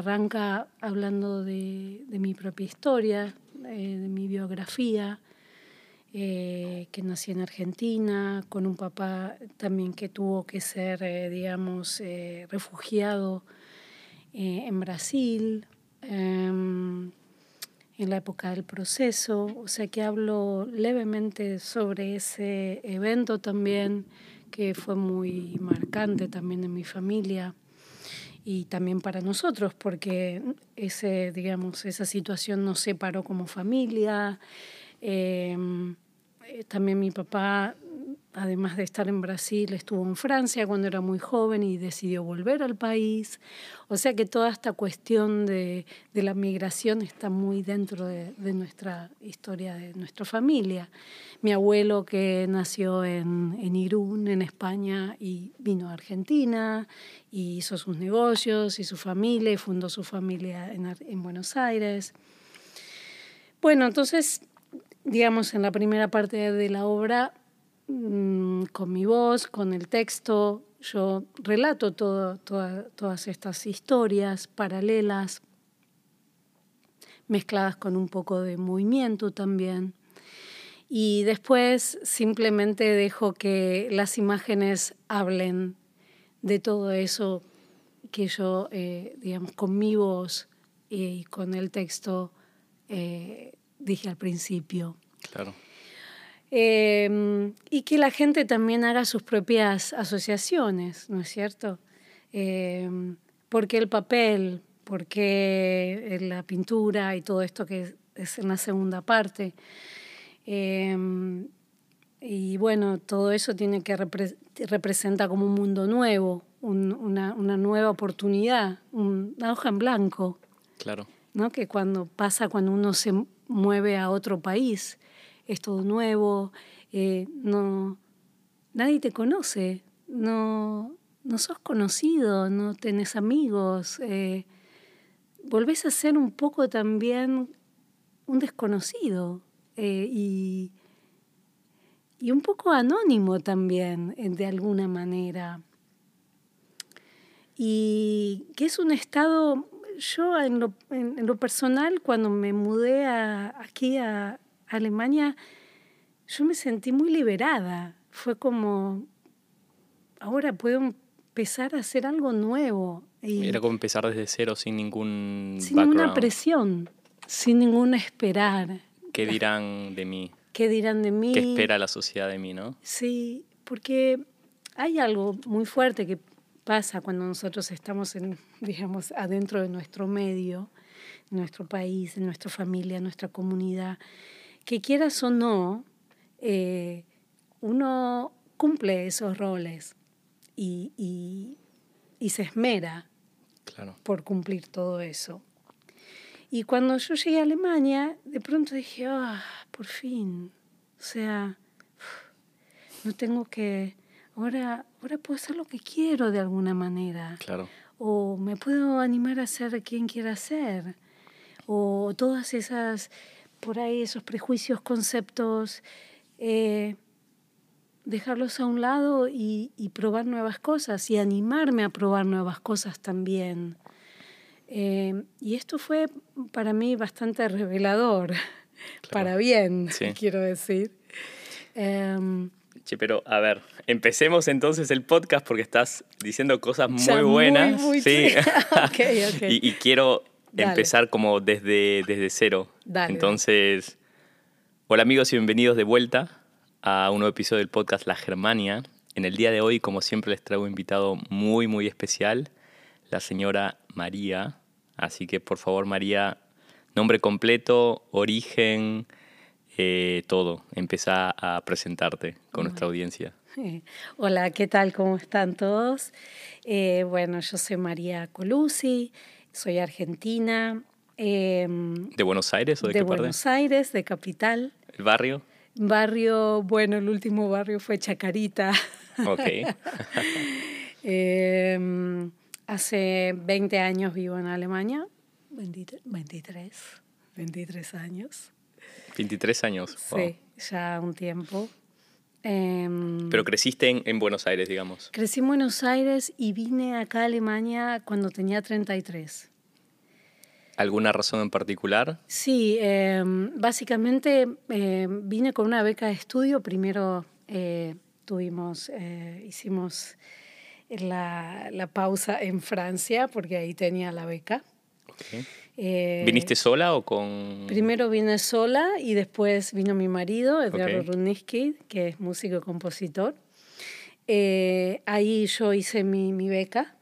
arranca hablando de, mi propia historia, eh, de mi biografía, eh, que nací en Argentina, con un papá también que tuvo que ser, digamos, refugiado en Brasil, em, en la época del proceso, o sea que hablo levemente sobre ese evento también que fue muy marcante también en mi familia y también para nosotros, porque ese, digamos, esa situación nos separó como familia. Em, eh, también mi papá además de estar en Brasil, estuvo en Francia cuando era muy joven y decidió volver al país. O sea que toda esta cuestión de, la migración está muy dentro de, nuestra historia, de nuestra familia. Mi abuelo que nació en, en Irún, en España, y vino a Argentina, y hizo sus negocios y su familia, y fundó su familia en, en Buenos Aires. Bueno, entonces, digamos, en la primera parte de la obra Mm, con mi voz, con el texto, yo relato todas estas historias paralelas, mezcladas con un poco de movimiento también. Y después simplemente dejo que las imágenes hablen de todo eso que yo, eh, digamos, con mi voz y con el texto eh, dije al principio. Claro. Em, y que la gente también haga sus propias asociaciones, ¿no es cierto? Eh, porque el papel, porque la pintura y todo esto que es en la segunda parte. Em, y bueno, todo eso tiene que representa como un mundo nuevo, una, una, nueva oportunidad, una hoja en blanco. Claro. ¿no? Que cuando pasa cuando uno se mueve a otro país, es todo nuevo, eh, no, nadie te conoce, no, no sos conocido, no tenés amigos, eh, volvés a ser un poco también un desconocido eh, y, y, un poco anónimo también, de alguna manera. Y que es un estado, yo en lo, en lo personal, cuando me mudé a, aquí a, Alemania, yo me sentí muy liberada. Fue como, ahora puedo empezar a hacer algo nuevo. Y Era como empezar desde cero sin ningún... Sin ninguna presión, sin ningún esperar. ¿Qué dirán de mí? ¿Qué dirán de mí? ¿Qué espera la sociedad de mí, no? Sí, porque hay algo muy fuerte que pasa cuando nosotros estamos, en, digamos, adentro de nuestro medio, nuestro país, en nuestra familia, en nuestra comunidad que quieras o no, eh, uno cumple esos roles y, se esmera por cumplir todo eso. Y cuando yo llegué a Alemania, de pronto dije, ah, por fin, o sea, no tengo que, ahora, ahora puedo hacer lo que quiero de alguna manera. Claro. O me puedo animar a ser quien quiera ser. O todas esas por ahí esos prejuicios, conceptos, eh, dejarlos a un lado y, probar nuevas cosas y animarme a probar nuevas cosas también. Eh, y esto fue para mí bastante revelador, para bien, quiero decir. Em, che, pero a ver, empecemos entonces el podcast porque estás diciendo cosas muy buenas. sí. y, quiero empezar como desde, desde cero. Entonces, hola amigos y bienvenidos de vuelta a un nuevo episodio del podcast La Germania. En el día de hoy, como siempre, les traigo un invitado muy, muy especial, la señora María. Así que, por favor, María, nombre completo, origen, eh, todo. Empieza a presentarte con nuestra audiencia. Hola, ¿qué tal? ¿Cómo están todos? Eh, bueno, yo soy María Colusi, soy argentina. Em, ¿De Buenos Aires o de, de Buenos Aires, de Capital. ¿El barrio? Barrio, bueno, el último barrio fue Chacarita. Ok. Em, hace 20 años vivo en Alemania, 23, 23 años. 23 años. Sí, ya un tiempo. Em, Pero creciste en, Buenos Aires, digamos. Crecí en Buenos Aires y vine acá a Alemania cuando tenía 33. ¿Alguna razón en particular? Sí, em, básicamente em, vine con una beca de estudio. Primero eh, tuvimos, eh, hicimos la, la, pausa en Francia porque ahí tenía la beca. Eh, ¿Viniste sola o con...? Primero vine sola y después vino mi marido, Edgardo okay. que es músico y compositor. ahí yo hice mi, mi beca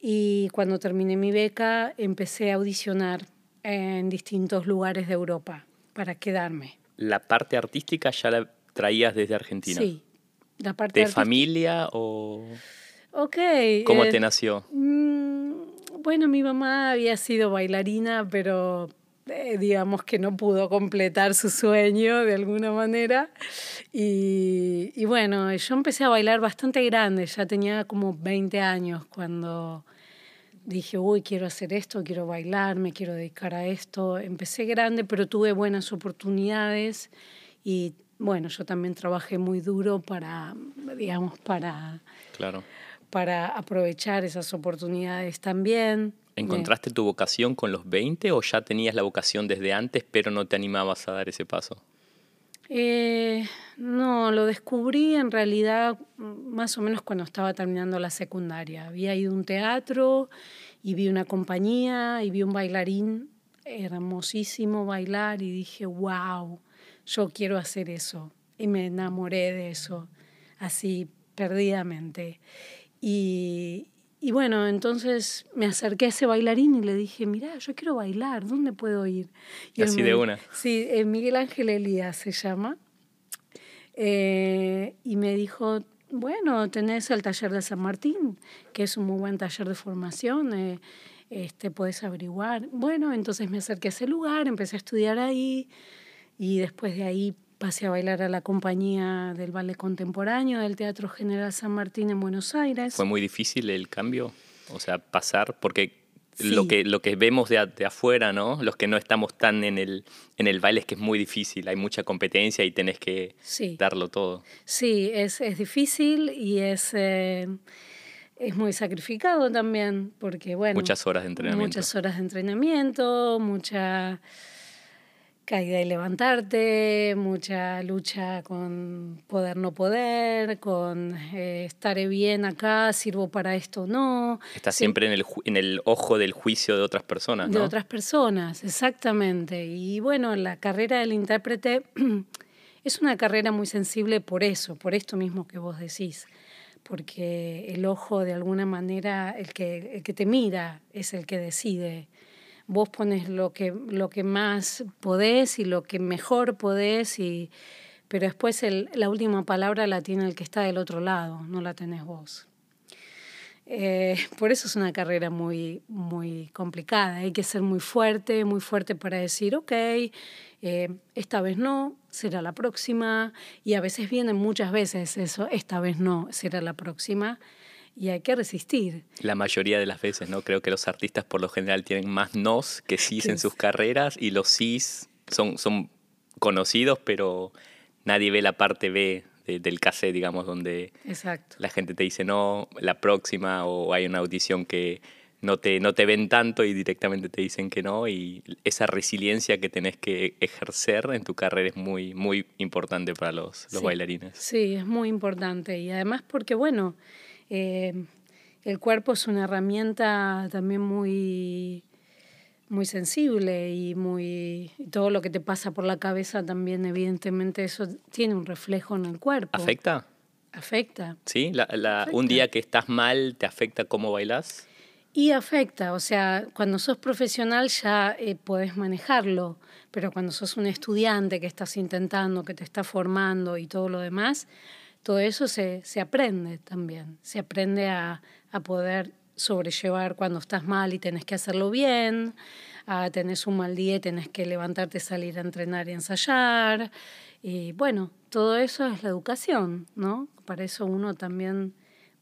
y cuando terminé mi beca empecé a audicionar en distintos lugares de Europa para quedarme. ¿La parte artística ya la traías desde Argentina? Sí, la parte ¿De familia o...? Ok. ¿Cómo te eh, nació? Bueno, mi mamá había sido bailarina, pero eh, digamos que no pudo completar su sueño de alguna manera. Y, y, bueno, yo empecé a bailar bastante grande, ya tenía como 20 años cuando dije, uy, quiero hacer esto, quiero bailar, me quiero dedicar a esto. Empecé grande, pero tuve buenas oportunidades y bueno, yo también trabajé muy duro para, digamos, para, claro. Para aprovechar esas oportunidades también. ¿Encontraste tu vocación con los 20 o ya tenías la vocación desde antes, pero no te animabas a dar ese paso? Eh, no, lo descubrí en realidad más o menos cuando estaba terminando la secundaria. Había ido a un teatro y vi una compañía y vi un bailarín hermosísimo bailar y dije, wow, yo quiero hacer eso. Y me enamoré de eso, así perdidamente. Y, y bueno, entonces me acerqué a ese bailarín y le dije, mira, yo quiero bailar, ¿dónde puedo ir? Y Así de una. Sí, eh, Miguel Ángel Elías se llama. Eh, y me dijo, bueno, tenés el taller de San Martín, que es un muy buen taller de formación, eh, este, puedes averiguar. Bueno, entonces me acerqué a ese lugar, empecé a estudiar ahí y después de ahí pasé a bailar a la compañía del ballet contemporáneo del Teatro General San Martín en Buenos Aires. ¿Fue muy difícil el cambio? O sea, pasar, porque lo, que, lo que vemos de, de, afuera, ¿no? Los que no estamos tan en el, en el baile es que es muy difícil, hay mucha competencia y tenés que darlo todo. Sí, es, es difícil y es... Eh, es muy sacrificado también, porque bueno... Muchas horas de entrenamiento. Muchas horas de entrenamiento, mucha caída y levantarte, mucha lucha con poder no poder, con eh, estaré bien acá, sirvo para esto o no. Estás siempre en el, en el ojo del juicio de otras personas, ¿no? De otras personas, exactamente. Y bueno, la carrera del intérprete es una carrera muy sensible por eso, por esto mismo que vos decís porque el ojo de alguna manera, el que, el que te mira es el que decide vos pones lo que, lo que más podés y lo que mejor podés, y, pero después el, la última palabra la tiene el que está del otro lado, no la tenés vos. Eh, por eso es una carrera muy, muy complicada. Hay que ser muy fuerte, muy fuerte para decir, ok, eh, esta vez no, será la próxima. Y a veces vienen muchas veces eso, esta vez no, será la próxima y hay que resistir. La mayoría de las veces, ¿no? Creo que los artistas por lo general tienen más nos que sís en sus carreras y los sís son, son conocidos, pero nadie ve la parte B del cassette, digamos, donde Exacto. la gente te dice no, la próxima, o hay una audición que no te, no te ven tanto y directamente te dicen que no, y esa resiliencia que tenés que ejercer en tu carrera es muy, muy importante para los, los bailarines. Sí, es muy importante, y además porque, bueno, eh, el cuerpo es una herramienta también muy, muy sensible y muy todo lo que te pasa por la cabeza también evidentemente eso tiene un reflejo en el cuerpo. ¿Afecta? Afecta. ¿Sí? La, Un día que estás mal, ¿te afecta cómo bailas? Y afecta, o sea, cuando sos profesional ya eh, puedes manejarlo, pero cuando sos un estudiante que estás intentando, que te está formando y todo lo demás, todo eso se, se aprende también, se aprende a, a, poder sobrellevar cuando estás mal y tenés que hacerlo bien, a tenés un mal día y tenés que levantarte, salir a entrenar y ensayar. Y bueno, todo eso es la educación, ¿no? Para eso uno también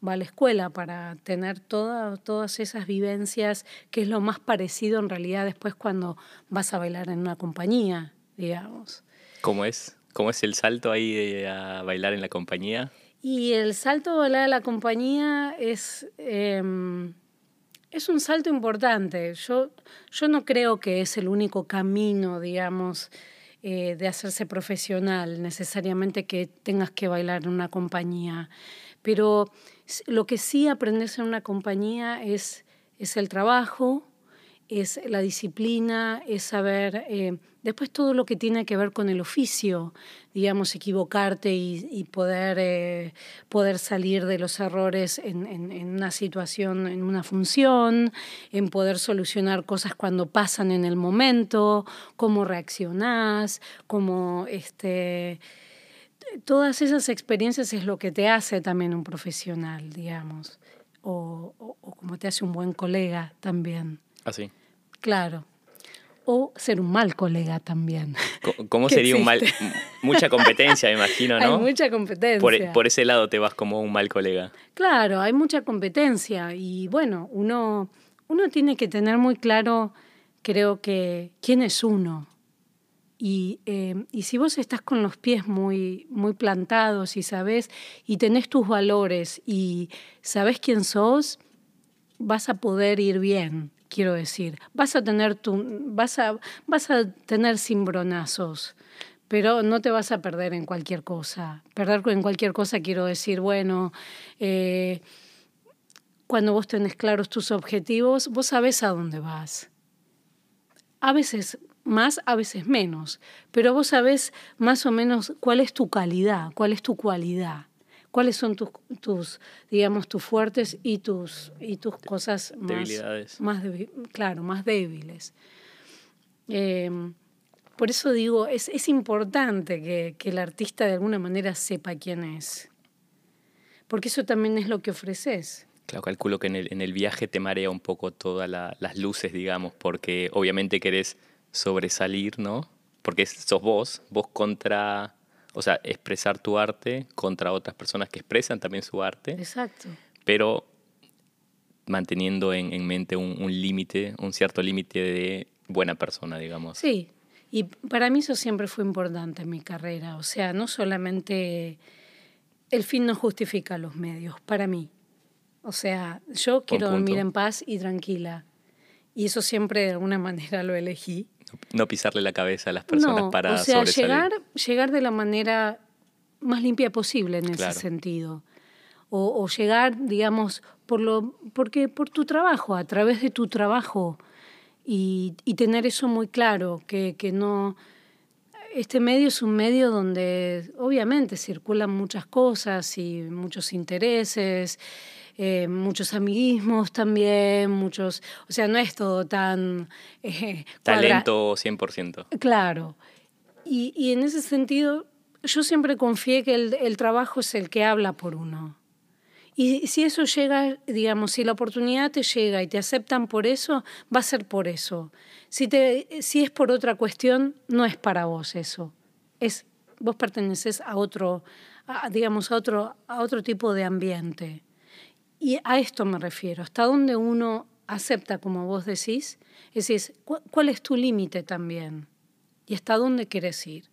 va a la escuela, para tener toda, todas esas vivencias, que es lo más parecido en realidad después cuando vas a bailar en una compañía, digamos. ¿Cómo es? ¿Cómo es el salto ahí a bailar en la compañía? Y el salto a bailar en la compañía es, em, es un salto importante. Yo, yo no creo que es el único camino, digamos, eh, de hacerse profesional, necesariamente que tengas que bailar en una compañía. Pero lo que sí aprendes en una compañía es, es el trabajo, es la disciplina, es saber, eh, después todo lo que tiene que ver con el oficio, digamos, equivocarte y, poder, eh, poder salir de los errores en, una situación, en una función, en poder solucionar cosas cuando pasan en el momento, cómo reaccionás, cómo este, todas esas experiencias es lo que te hace también un profesional, digamos, o, o como te hace un buen colega también. Así. Ah, claro. O ser un mal colega también. ¿Cómo sería un mal? Mucha competencia, me imagino, ¿no? Hay mucha competencia. Por, por, ese lado te vas como un mal colega. Claro, hay mucha competencia y bueno, uno, uno tiene que tener muy claro, creo que, quién es uno. Y, eh, y, si vos estás con los pies muy, muy plantados y sabes, y tenés tus valores y sabes quién sos, vas a poder ir bien quiero decir. Vas a tener, tu, vas a, vas a tener cimbronazos, pero no te vas a perder en cualquier cosa. Perder en cualquier cosa quiero decir, bueno, eh, cuando vos tenés claros tus objetivos, vos sabés a dónde vas. A veces más, a veces menos, pero vos sabés más o menos cuál es tu calidad, cuál es tu cualidad cuáles son tus, tus digamos, tus fuertes y tus, y tus cosas más, más claro, más débiles. Em, por eso digo, es, es importante que, que, el artista de alguna manera sepa quién es, porque eso también es lo que ofreces. Claro, calculo que en el, en el viaje te marea un poco todas las luces, digamos, porque obviamente querés sobresalir, ¿no? Porque sos vos, vos contra o sea, expresar tu arte contra otras personas que expresan también su arte. Exacto. Pero manteniendo en, mente un, límite, un cierto límite de buena persona, digamos. Sí, y para mí eso siempre fue importante en mi carrera. O sea, no solamente el fin no justifica los medios, para mí. O sea, yo quiero dormir en paz y tranquila. Y eso siempre de alguna manera lo elegí. No pisarle la cabeza a las personas para o sea, Llegar, llegar de la manera más limpia posible en ese sentido. O, llegar, digamos, por lo, porque por tu trabajo, a través de tu trabajo, y, y tener eso muy claro, que, que no este medio es un medio donde obviamente circulan muchas cosas y muchos intereses eh, muchos amiguismos también, muchos, o sea, no es todo tan... Eh, Talento 100%. Claro. Y, y, en ese sentido, yo siempre confié que el, el trabajo es el que habla por uno. Y si eso llega, digamos, si la oportunidad te llega y te aceptan por eso, va a ser por eso. Si, te, si es por otra cuestión, no es para vos eso. Es, vos perteneces a otro, digamos, a otro, a otro tipo de ambiente. Y a esto me refiero, hasta dónde uno acepta, como vos decís, es decir, ¿cuál es tu límite también? ¿Y hasta dónde quieres ir?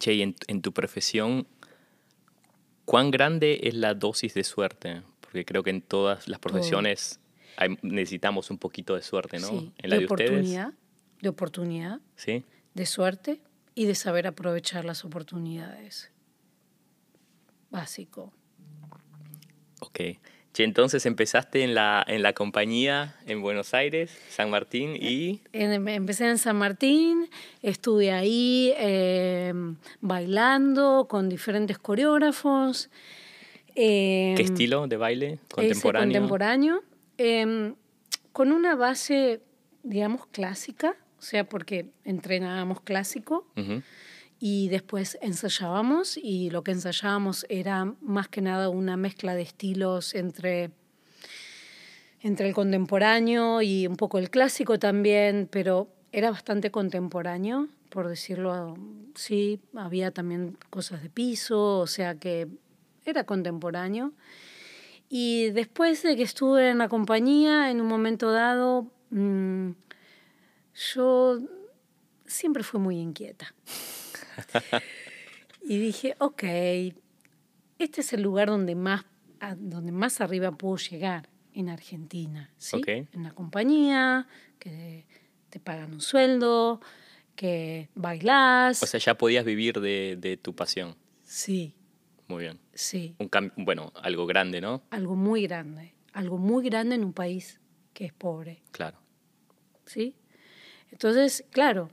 Che, y en, tu profesión, ¿cuán grande es la dosis de suerte? Porque creo que en todas las profesiones necesitamos un poquito de suerte, ¿no? Sí, en la de, oportunidad, de oportunidad, ¿Sí? de suerte y de saber aprovechar las oportunidades. Básico. Ok. entonces empezaste en la, en la compañía en Buenos Aires, San Martín y... Empecé en San Martín, estuve ahí em, bailando con diferentes coreógrafos. ¿Qué em, estilo de baile? Contemporáneo. contemporáneo. Em, con una base, digamos, clásica, o sea, porque entrenábamos clásico y después ensayábamos y lo que ensayábamos era más que nada una mezcla de estilos entre, entre el contemporáneo y un poco el clásico también, pero era bastante contemporáneo, por decirlo sí, había también cosas de piso, o sea que era contemporáneo. Y después de que estuve en la compañía, en un momento dado, mm, yo siempre fui muy inquieta. y dije, ok, este es el lugar donde más, donde más arriba puedo llegar. en Argentina, ¿sí? En una compañía que te pagan un sueldo, que bailás. O sea, ya podías vivir de, de tu pasión. Sí. Muy bien. Sí. Un bueno, algo grande, ¿no? Algo muy grande. Algo muy grande en un país que es pobre. Claro. ¿Sí? Entonces, claro,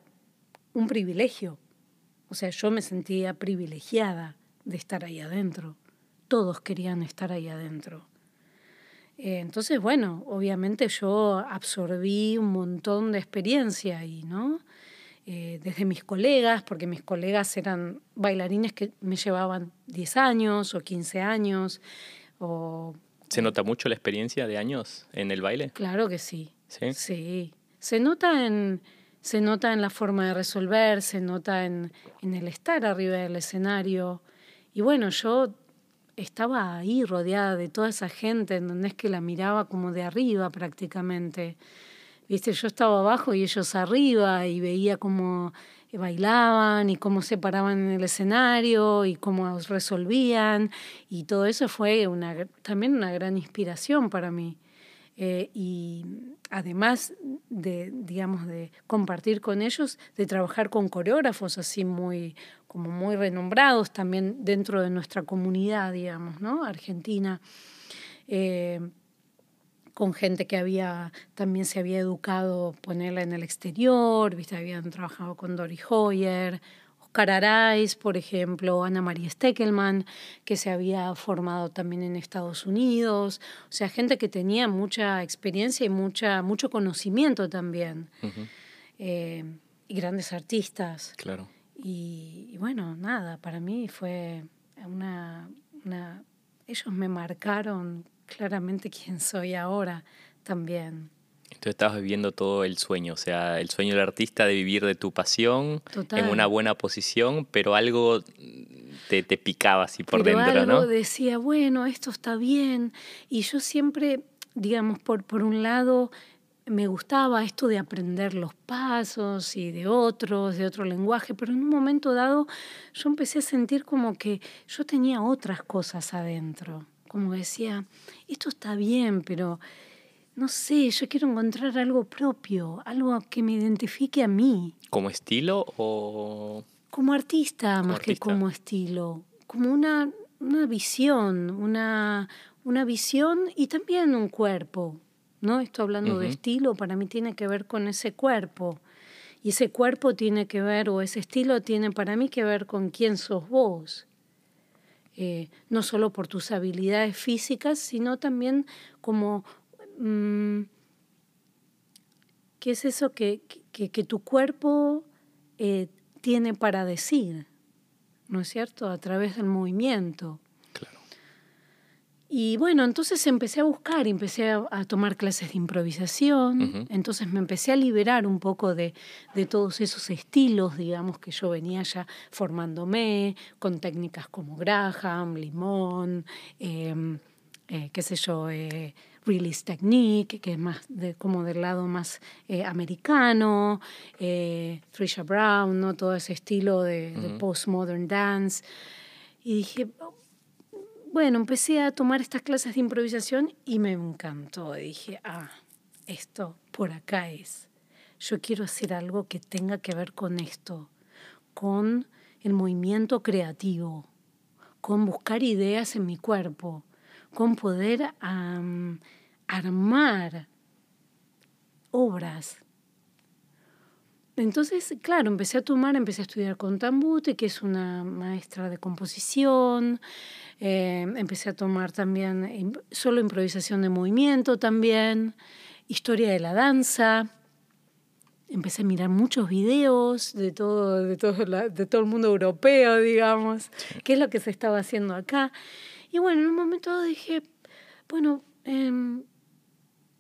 un privilegio. O sea, yo me sentía privilegiada de estar ahí adentro. Todos querían estar ahí adentro. Eh, entonces, bueno, obviamente yo absorbí un montón de experiencia ahí, ¿no? Eh, desde mis colegas, porque mis colegas eran bailarines que me llevaban 10 años o 15 años. O, ¿Se nota mucho la experiencia de años en el baile? Claro que sí. Sí. Sí. Se nota en, se nota en la forma de resolver, se nota en, en el estar arriba del escenario. Y bueno, yo estaba ahí rodeada de toda esa gente, en donde es que la miraba como de arriba prácticamente. Viste, yo estaba abajo y ellos arriba y veía cómo bailaban y cómo se paraban en el escenario y cómo resolvían y todo eso fue una, también una gran inspiración para mí. Eh, y además de, digamos, de compartir con ellos, de trabajar con coreógrafos así muy, como muy renombrados también dentro de nuestra comunidad, digamos, ¿no? Argentina, eh, con gente que había, también se había educado ponerla en el exterior, ¿viste? Habían trabajado con Dori Hoyer, Oscar por ejemplo, Ana María Steckelman, que se había formado también en Estados Unidos, o sea, gente que tenía mucha experiencia y mucha, mucho conocimiento también, eh, y grandes artistas. Claro. Y, bueno, nada, para mí fue una, una... Ellos me marcaron claramente quién soy ahora también. Tú estabas viviendo todo el sueño, o sea, el sueño del artista de vivir de tu pasión en una buena posición, pero algo te, te picaba así por dentro, algo ¿no? decía, bueno, esto está bien. Y yo siempre, digamos, por, por un lado, me gustaba esto de aprender los pasos y de otros, de otro lenguaje, pero en un momento dado yo empecé a sentir como que yo tenía otras cosas adentro, como decía, esto está bien, pero no sé, yo quiero encontrar algo propio, algo que me identifique a mí. ¿Como estilo o...? Como artista, más que como estilo, como una, una visión, una, una visión y también un cuerpo, ¿no? Estoy hablando de estilo, para mí tiene que ver con ese cuerpo. Y ese cuerpo tiene que ver, o ese estilo tiene para mí que ver con quién sos vos. Eh, no solo por tus habilidades físicas, sino también como mm, qué es eso que, que, tu cuerpo eh, tiene para decir, ¿no es cierto? A través del movimiento. Y bueno, entonces empecé a buscar, empecé a, tomar clases de improvisación, entonces me empecé a liberar un poco de, de, todos esos estilos, digamos, que yo venía ya formándome con técnicas como Graham, Limón, em, eh, qué sé yo, eh, Release Technique, que es más de, como del lado más eh, americano, eh, Trisha Brown, ¿no? todo ese estilo de, de postmodern dance. Y dije, bueno, empecé a tomar estas clases de improvisación y me encantó. Dije, ah, esto por acá es. Yo quiero hacer algo que tenga que ver con esto, con el movimiento creativo, con buscar ideas en mi cuerpo, con poder armar obras. Entonces, claro, empecé a tomar, empecé a estudiar con Tambute, que es una maestra de composición, eh, empecé a tomar también solo improvisación de movimiento también, historia de la danza. Empecé a mirar muchos videos de todo, de todo, de todo el mundo europeo, digamos, qué es lo que se estaba haciendo acá. Y bueno, en un momento dije, bueno, em,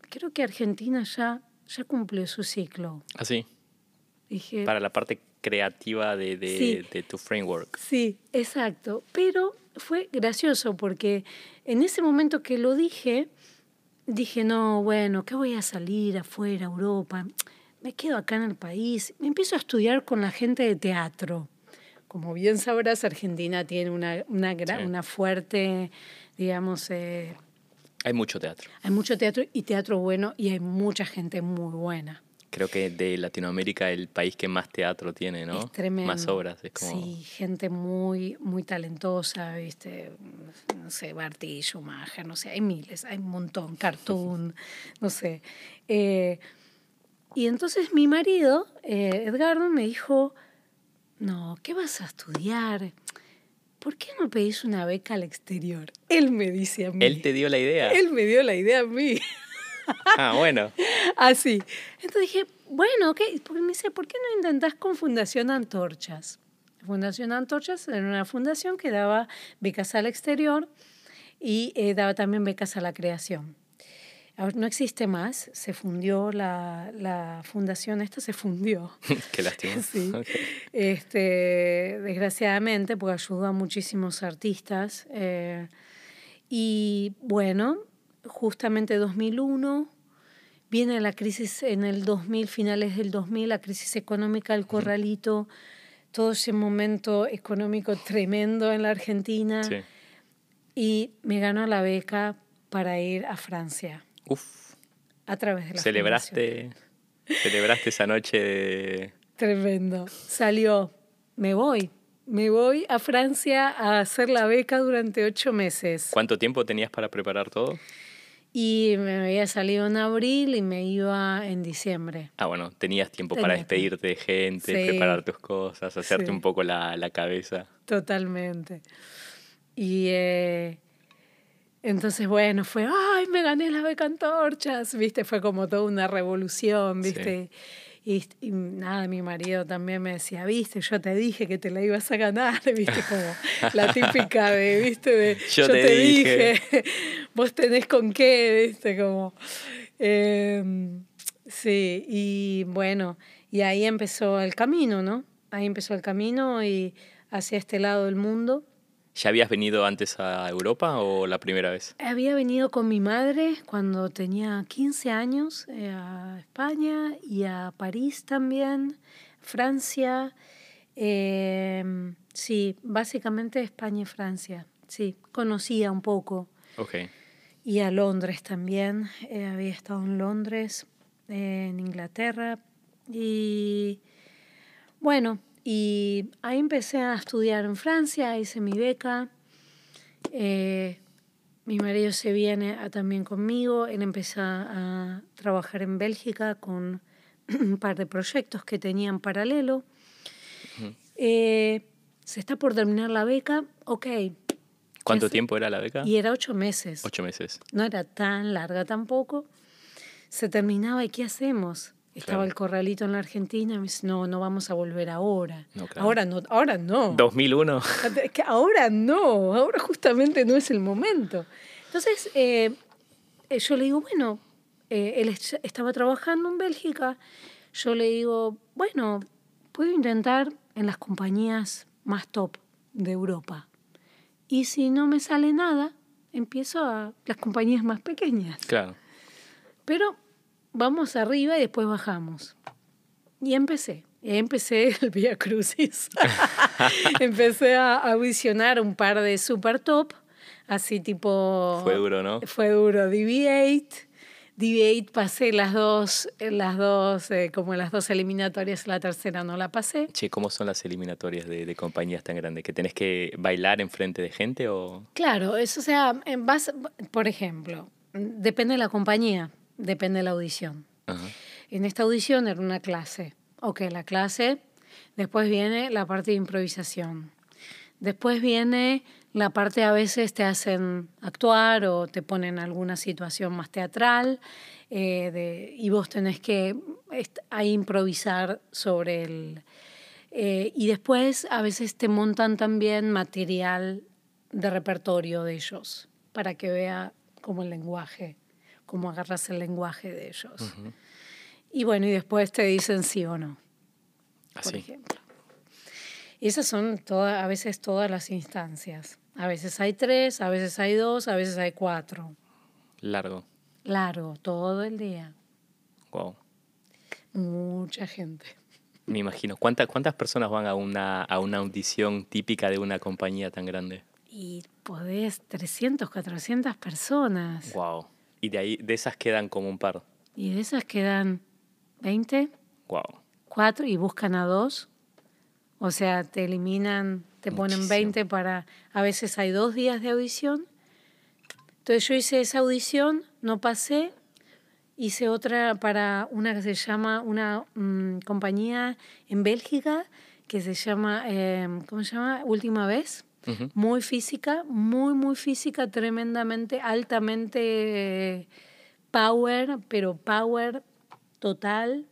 creo que Argentina ya, ya cumplió su ciclo. Así. ¿Ah, Dije, Para la parte creativa de, de, de tu framework. Sí, exacto. Pero fue gracioso porque en ese momento que lo dije, dije, no, bueno, ¿qué voy a salir afuera, Europa? Me quedo acá en el país. Me empiezo a estudiar con la gente de teatro. Como bien sabrás, Argentina tiene una, una, una fuerte, digamos, eh, Hay mucho teatro. Hay mucho teatro y teatro bueno y hay mucha gente muy buena. Creo que de Latinoamérica el país que más teatro tiene, ¿no? Es tremendo. Más obras. Es como... Sí, gente muy, muy talentosa, ¿viste? No sé, Barty, Schumacher, no sé, hay miles, hay un montón, Cartoon, no sé. Eh, y entonces mi marido, eh, Edgardo, me dijo, no, ¿qué vas a estudiar? ¿Por qué no pedís una beca al exterior? Él me dice a mí. Él te dio la idea. Él me dio la idea a mí. Ah, bueno. Así. Entonces dije, bueno, ¿qué? Porque me dice, ¿por qué no intentás con Fundación Antorchas? Fundación Antorchas era una fundación que daba becas al exterior y eh, daba también becas a la creación. No existe más, se fundió la, la fundación, esta se fundió. Qué lástima. Sí. Este, desgraciadamente, porque ayudó a muchísimos artistas. Eh, y bueno, justamente 2001, viene la crisis en el 2000, finales del 2000, la crisis económica del corralito, todo ese momento económico tremendo en la Argentina. Y me ganó la beca para ir a Francia. Uf. A través de la Celebraste, celebraste esa noche de... Tremendo. Salió, me voy me voy a Francia a hacer la beca durante ocho meses. ¿Cuánto tiempo tenías para preparar todo? Y me había salido en abril y me iba en diciembre. Ah, bueno, tenías tiempo para despedirte de gente, preparar tus cosas, hacerte un poco la, la, cabeza. Totalmente. Y eh, entonces, bueno, fue, ay, me gané la beca antorchas, viste, fue como toda una revolución, viste. Y, nada, mi marido también me decía, viste, yo te dije que te la ibas a ganar, viste, como la típica de, viste, de yo, te, dije. vos tenés con qué, viste, como... Em, sí, y bueno, y ahí empezó el camino, ¿no? Ahí empezó el camino y hacia este lado del mundo. ¿Ya habías venido antes a Europa o la primera vez? Había venido con mi madre cuando tenía 15 años eh, a España y a París también, Francia. Em, sí, básicamente España y Francia. Sí, conocía un poco. Ok. Y a Londres también. Eh, había estado en Londres, en Inglaterra. Y bueno, y ahí empecé a estudiar en Francia, hice mi beca. Eh, mi marido se viene también conmigo. Él empezó a trabajar en Bélgica con un par de proyectos que tenía en paralelo. Eh, se está por terminar la beca, ok. ¿Cuánto tiempo era la beca? Y era ocho meses. Ocho meses. No era tan larga tampoco. Se terminaba y ¿qué hacemos? Estaba el corralito en la Argentina, me dice, no, no vamos a volver ahora. Ahora no, ahora no. 2001. Que ahora no, ahora justamente no es el momento. Entonces, eh, eh, yo le digo, bueno, eh, él estaba trabajando en Bélgica, yo le digo, bueno, puedo intentar en las compañías más top de Europa. Y si no me sale nada, empiezo a las compañías más pequeñas. Claro. Pero vamos arriba y después bajamos. Y empecé. Empecé el Via Crucis. empecé a visionar un par de super top, así tipo... Fue duro, ¿no? Fue duro. DV8. DV8 pasé las dos, las dos eh, como las dos eliminatorias, la tercera no la pasé. Che, ¿cómo son las eliminatorias de, de compañías tan grandes? ¿Que tenés que bailar en frente de gente o...? Claro, eso o sea, vas, por ejemplo, depende de la compañía depende de la audición. En esta audición era una clase. Ok, la clase, después viene la parte de improvisación. Después viene la parte a veces te hacen actuar o te ponen alguna situación más teatral eh, de, y vos tenés que ahí improvisar sobre el... Eh, y después a veces te montan también material de repertorio de ellos para que vea como el lenguaje cómo agarras el lenguaje de ellos. Y bueno, y después te dicen sí o no, por ejemplo. Y esas son a veces todas las instancias. A veces hay tres, a veces hay dos, a veces hay cuatro. Largo. Largo, todo el día. Wow. Mucha gente. Me imagino. ¿Cuántas, cuántas personas van a una, a una audición típica de una compañía tan grande? y podés 300, 400 personas. Wow. Y de ahí, de esas quedan como un par. Y de esas quedan 20. Wow. Cuatro y buscan a dos. O sea, te eliminan, te ponen 20 para. A veces hay dos días de audición. Entonces yo hice esa audición, no pasé. Hice otra para una que se llama, una mm, compañía en Bélgica que se llama, em, ¿cómo se llama? Última vez. Muy física, muy, muy física, tremendamente, altamente power, pero power total.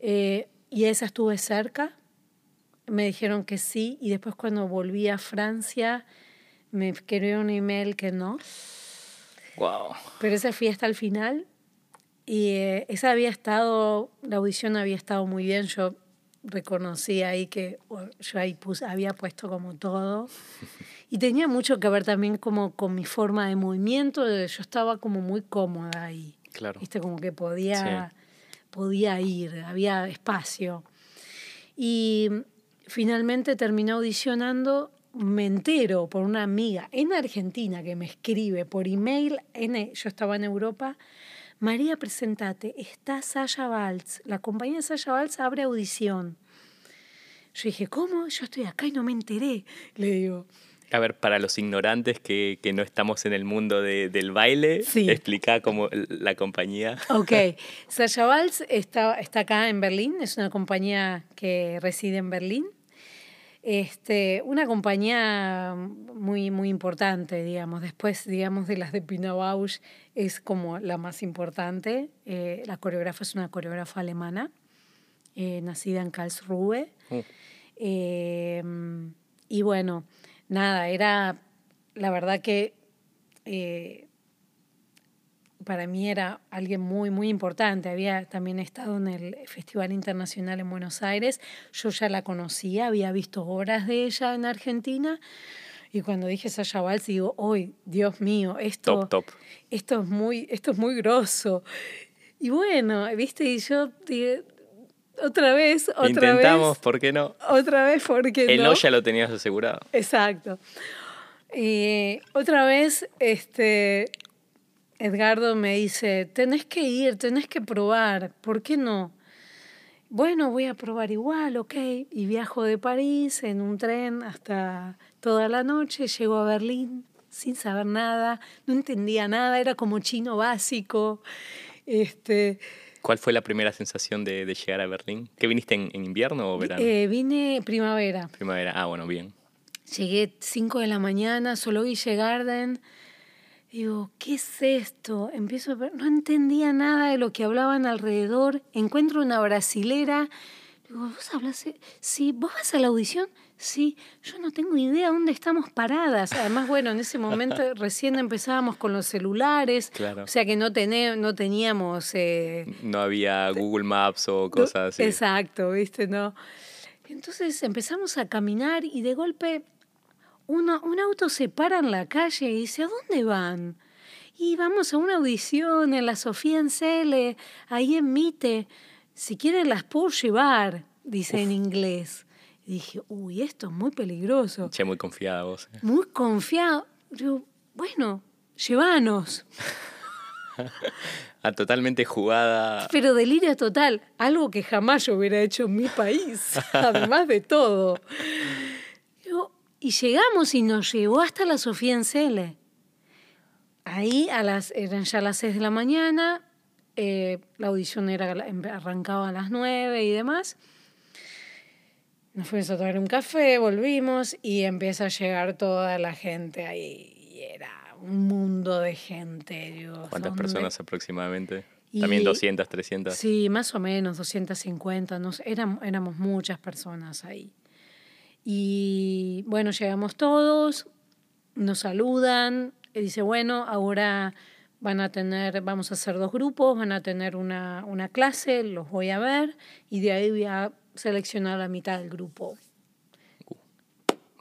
Eh, y esa estuve cerca. Me dijeron que sí. Y después cuando volví a Francia, me escribió un email que no. Wow. Pero esa fui hasta el final. Y eh, esa había estado, la audición había estado muy bien. Yo reconocí ahí que yo ahí puse, había puesto como todo. Y tenía mucho que ver también como con mi forma de movimiento. Yo estaba como muy cómoda ahí. Claro. Viste, como que podía, podía ir, había espacio. Y finalmente terminé audicionando, me entero por una amiga en Argentina que me escribe por email, en, yo estaba en Europa, María, presentate, está Sasha Valls, la compañía de Sasha Valls abre audición. Yo dije, ¿cómo? Yo estoy acá y no me enteré, le digo. A ver, para los ignorantes que, que no estamos en el mundo de, del baile, explica cómo la compañía. Ok, Sasha Valls está, está acá en Berlín, es una compañía que reside en Berlín. Este, una compañía muy, muy importante, digamos. Después, digamos, de las de Pina Bausch, es como la más importante. Eh, la coreógrafa es una coreógrafa alemana, eh, nacida en Karlsruhe. Mm. Eh, y bueno, nada, era la verdad que para mí era alguien muy, muy importante. Había también estado en el Festival Internacional en Buenos Aires. Yo ya la conocía, había visto obras de ella en Argentina. Y cuando dije Sasha Valls, digo, hoy, Dios mío, esto, top, esto es muy, esto es muy grosso. Y bueno, viste, y yo dije, otra vez, otra Intentamos, ¿por qué no? Otra vez, ¿por qué no? El no ya lo tenías asegurado. Exacto. Y otra vez, este, Edgardo me dice, tenés que ir, tenés que probar, ¿por qué no? Bueno, voy a probar igual, ok. Y viajo de París en un tren hasta toda la noche, llego a Berlín sin saber nada, no entendía nada, era como chino básico. Este, ¿Cuál fue la primera sensación de, llegar a Berlín? ¿Qué viniste en, invierno o verano? Eh, vine primavera. Primavera, ah, bueno, bien. Llegué 5 de la mañana, solo Guille Garden Digo, ¿qué es esto? Empiezo a ver, no entendía nada de lo que hablaban alrededor. Encuentro una brasilera. Digo, ¿vos hablas? Sí, ¿vos vas a la audición? Sí, yo no tengo idea dónde estamos paradas. Además, bueno, en ese momento recién empezábamos con los celulares. Claro. O sea que no, no teníamos... Eh, no había Google Maps o cosas así. Exacto, ¿viste? No. Entonces empezamos a caminar y de golpe un auto se para en la calle y dice, ¿a dónde van? Y vamos a una audición en la Sofía en Cele, ahí en Mite. Si quieren las puedo llevar, dice en inglés. Y dije, uy, esto es muy peligroso. Che, muy confiada vos. Eh. Muy confiado. Yo, bueno, llévanos. a totalmente jugada. Pero delirio total, algo que jamás yo hubiera hecho en mi país, además de todo. Y llegamos y nos llevó hasta la Sofía en Cele. Ahí a las, eran ya las 6 de la mañana, eh, la audición era, arrancaba a las 9 y demás. Nos fuimos a tomar un café, volvimos y empieza a llegar toda la gente ahí. Y era un mundo de gente. ¿Cuántas personas aproximadamente? También 200, 300. Sí, más o menos, 250. Nos, éramos muchas personas ahí. Y bueno, llegamos todos, nos saludan, y dice, bueno, ahora van a tener, vamos a hacer dos grupos, van a tener una, una clase, los voy a ver, y de ahí voy a seleccionar la mitad del grupo.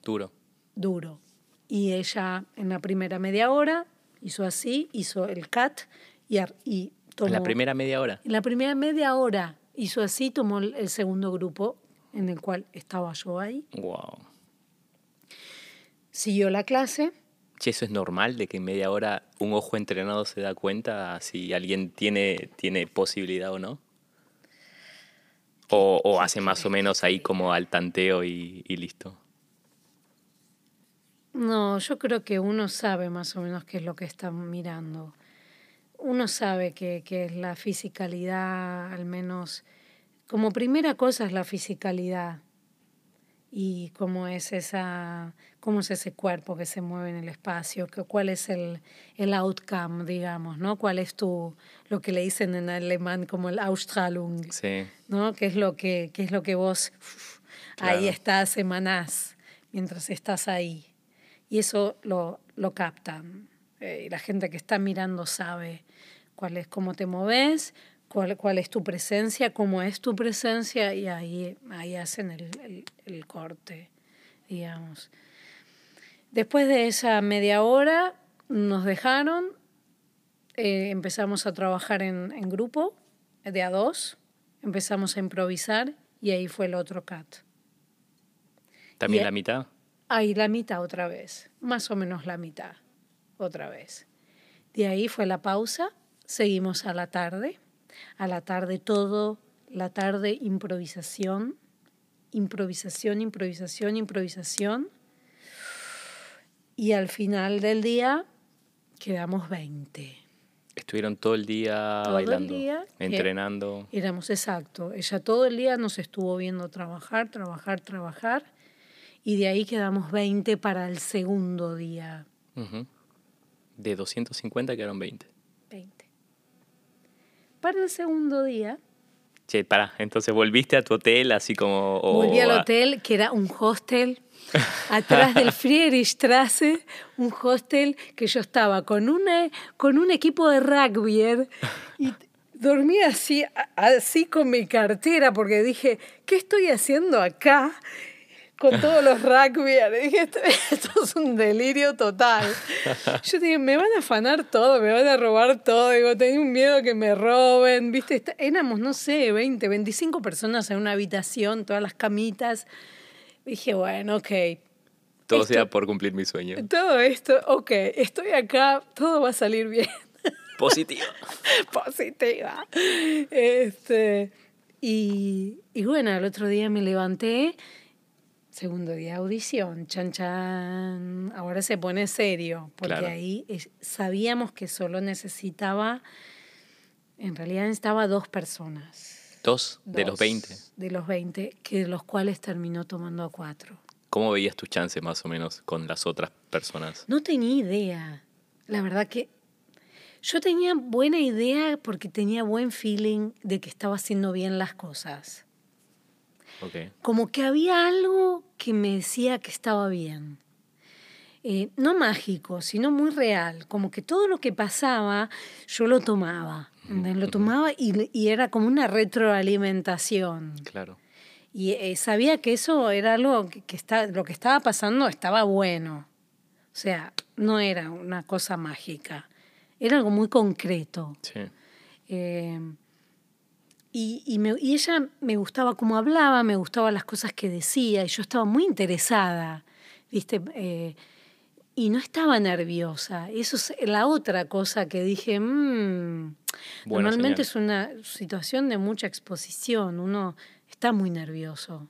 duro. Duro. Y ella en la primera media hora hizo así, hizo el cat y, y tomó... ¿En la primera media hora? En la primera media hora hizo así, tomó el segundo grupo en el cual estaba yo ahí. Wow. siguió la clase. Che, ¿eso es normal de que en media hora un ojo entrenado se da cuenta si alguien tiene, tiene posibilidad o no? ¿O, hace más o menos ahí como al tanteo y, listo? No, yo creo que uno sabe más o menos qué es lo que está mirando. Uno sabe que, que la fisicalidad, al menos, como primera cosa es la fisicalidad y cómo es esa cómo es ese cuerpo que se mueve en el espacio, cuál es el, el outcome, digamos, ¿no? Cuál es tu lo que le dicen en alemán como el Ausstrahlung, sí. ¿no? ¿Qué es lo que qué es lo que vos ahí estás emanás mientras estás ahí? Y eso lo lo captan. Eh, y la gente que está mirando sabe cuál es cómo te moves, cuál, es tu presencia, cómo es tu presencia y ahí, ahí hacen el, corte, digamos. Después de esa media hora nos dejaron, eh, empezamos a trabajar en, grupo, de a dos, empezamos a improvisar y ahí fue el otro cat. ¿También la mitad? Ahí la mitad otra vez, más o menos la mitad, otra vez. De ahí fue la pausa, seguimos a la tarde a la tarde todo, la tarde improvisación, improvisación, improvisación, improvisación. Y al final del día quedamos 20. Estuvieron todo el día bailando, entrenando. Éramos exacto. Ella todo el día nos estuvo viendo trabajar, trabajar, trabajar. Y de ahí quedamos 20 para el segundo día. De 250 quedaron 20. Para el segundo día. Che, para, entonces volviste a tu hotel así como. Volví al hotel, que era un hostel atrás del Friedrichstrasse, un hostel que yo estaba con, una, con un equipo de rugby y dormía así, así con mi cartera porque dije, ¿qué estoy haciendo acá? Con todos los rugby. Dije, esto, es un delirio total. Yo dije, me van a afanar todo, me van a robar todo. Digo, tengo un miedo que me roben. ¿Viste? Éramos, no sé, 20, 25 personas en una habitación, todas las camitas. Dije, bueno, ok. Todo sea por cumplir mi sueño. Todo esto, ok, estoy acá, todo va a salir bien. Positiva. Positiva. Este, y, y bueno, el otro día me levanté Segundo día audición, chan chan. Ahora se pone serio, porque ahí sabíamos que solo necesitaba, en realidad necesitaba dos personas. ¿Dos? de los 20. De los 20, que de los cuales terminó tomando a cuatro. ¿Cómo veías tus chances más o menos con las otras personas? No tenía idea. La verdad que yo tenía buena idea porque tenía buen feeling de que estaba haciendo bien las cosas. Como que había algo que me decía que estaba bien. Eh, no mágico, sino muy real. Como que todo lo que pasaba yo lo tomaba. Lo tomaba y, era como una retroalimentación. Claro. Y eh, sabía que eso era algo que, está, lo que estaba pasando estaba bueno. O sea, no era una cosa mágica. Era algo muy concreto. Sí. Eh, y, y, me, y, ella me gustaba cómo hablaba, me gustaban las cosas que decía, y yo estaba muy interesada, ¿viste? Eh, y no estaba nerviosa. Eso es la otra cosa que dije, mmm, normalmente es una situación de mucha exposición, uno está muy nervioso,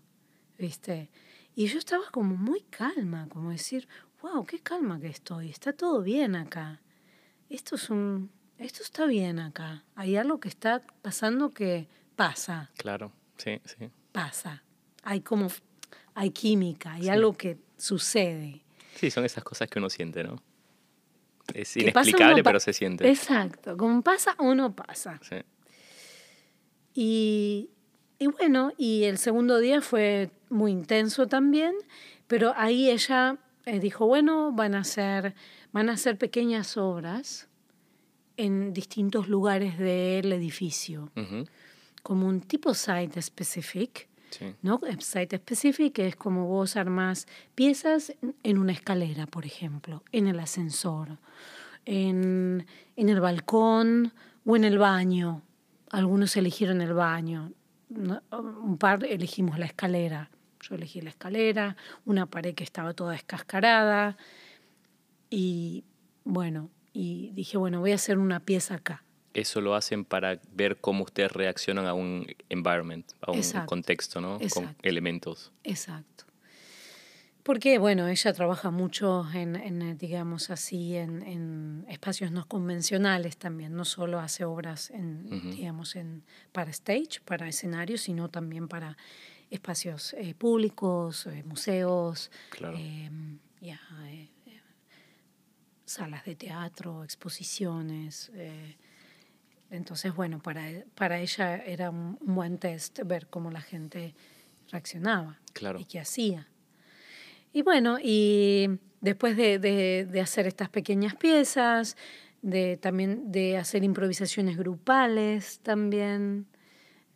¿viste? Y yo estaba como muy calma, como decir, wow, qué calma que estoy, está todo bien acá. Esto es un, esto está bien acá. Hay algo que está pasando que pasa. Claro, sí, sí. Pasa. Hay como, hay química, hay algo que sucede. Sí, son esas cosas que uno siente, ¿no? Es inexplicable, pero se siente. Exacto, como pasa, uno pasa. Sí. Y, y bueno, y el segundo día fue muy intenso también, pero ahí ella eh, dijo, bueno, van a ser, van a hacer pequeñas obras en distintos lugares del edificio, como un tipo site specific. ¿no? Site specific es como vos armás piezas en una escalera, por ejemplo, en el ascensor, en, en el balcón o en el baño. Algunos eligieron el baño, un par elegimos la escalera. Yo elegí la escalera, una pared que estaba toda descascarada y bueno, y dije, bueno, voy a hacer una pieza acá. Eso lo hacen para ver cómo ustedes reaccionan a un environment, a un contexto, ¿no? Con elementos. Exacto. Porque, bueno, ella trabaja mucho en, digamos así, en, espacios no convencionales también. No solo hace obras, en, digamos, en, para stage, para escenarios, sino también para espacios eh, públicos, eh, museos, em, eh, salas de teatro, exposiciones. entonces, bueno, para, para ella era un, buen test ver cómo la gente reaccionaba y qué hacía. Y bueno, y después de, hacer estas pequeñas piezas, de también de hacer improvisaciones grupales también,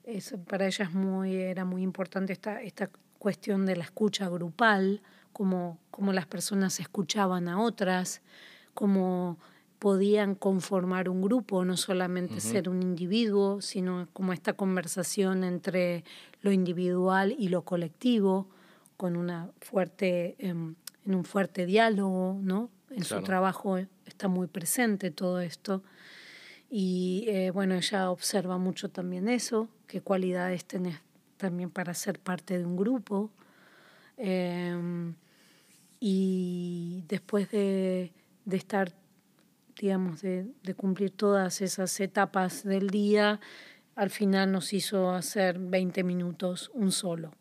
eso para ella muy, era muy importante esta, esta cuestión de la escucha grupal, cómo, las personas escuchaban a otras, cómo podían conformar un grupo, no solamente ser un individuo, sino como esta conversación entre lo individual y lo colectivo, con una fuerte, em, en un fuerte diálogo, ¿no? En su trabajo está muy presente todo esto. Y eh, bueno, ella observa mucho también eso, qué cualidades tenés también para ser parte de un grupo. Em, y después de, de estar, digamos, de, de, cumplir todas esas etapas del día, al final nos hizo hacer 20 minutos un solo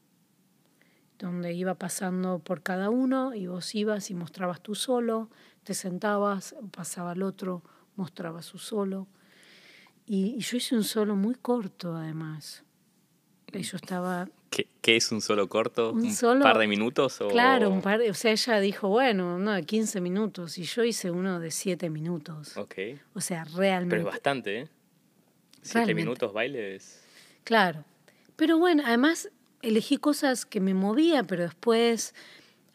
donde iba pasando por cada uno y vos ibas y mostrabas tú solo, te sentabas, pasaba el otro, mostraba su solo. Y, yo hice un solo muy corto además. Yo estaba... ¿Qué, qué es un solo corto? ¿Un, solo, par de minutos? O... Claro, un par de, o sea, ella dijo, bueno, uno de 15 minutos y yo hice uno de 7 minutos. Ok. O sea, realmente... Pero es bastante, ¿eh? 7 minutos bailes. Claro. Pero bueno, además elegí cosas que me movía, pero después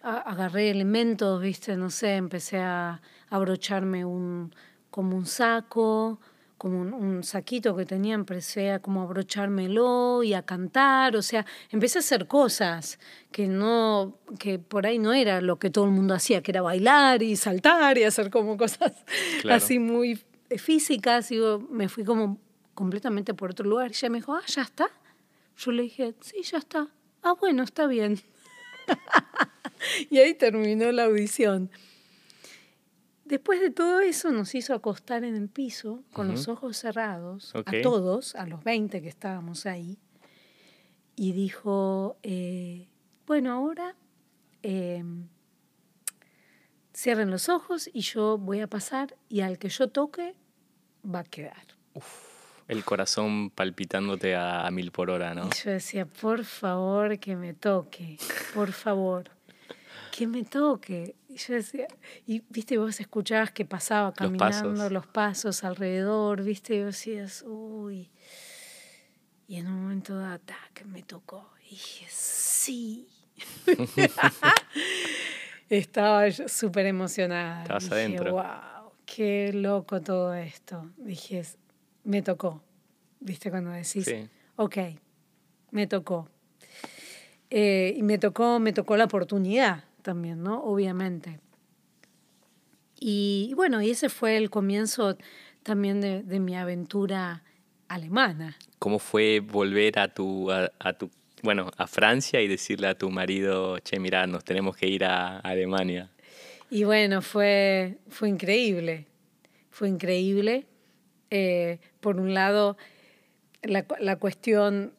agarré elementos, viste, no sé, empecé a abrocharme un, como un saco, como un, saquito que tenía, empecé a como abrochármelo y a cantar, o sea, empecé a hacer cosas que no, que por ahí no era lo que todo el mundo hacía, que era bailar y saltar y hacer como cosas así muy físicas, y me fui como completamente por otro lugar, y ella me dijo, ah, ya está, yo le dije, sí, ya está. Ah, bueno, está bien. y ahí terminó la audición. Después de todo eso nos hizo acostar en el piso con los ojos cerrados, a todos, a los 20 que estábamos ahí, y dijo, eh, bueno, ahora em, cierren los ojos y yo voy a pasar y al que yo toque va a quedar. Uf el corazón palpitándote a, mil por hora, ¿no? Y yo decía, por favor, que me toque, por favor, que me toque. Y yo decía, y viste, vos escuchabas que pasaba caminando los pasos, alrededor, viste, y vos decías, uy. Y en un momento dado, que me tocó. Y dije, sí. Estaba súper emocionada. Estabas dije, adentro. wow, qué loco todo esto. Dije, me tocó. ¿Viste cuando decís, sí. ok, me tocó? Eh, y me tocó, me tocó la oportunidad también, ¿no? Obviamente. Y, bueno, y ese fue el comienzo también de, de, mi aventura alemana. ¿Cómo fue volver a tu, a, tu, bueno, a Francia y decirle a tu marido, che, mira, nos tenemos que ir a Alemania? Y bueno, fue, fue increíble, fue increíble eh, por un lado, la, la, cuestión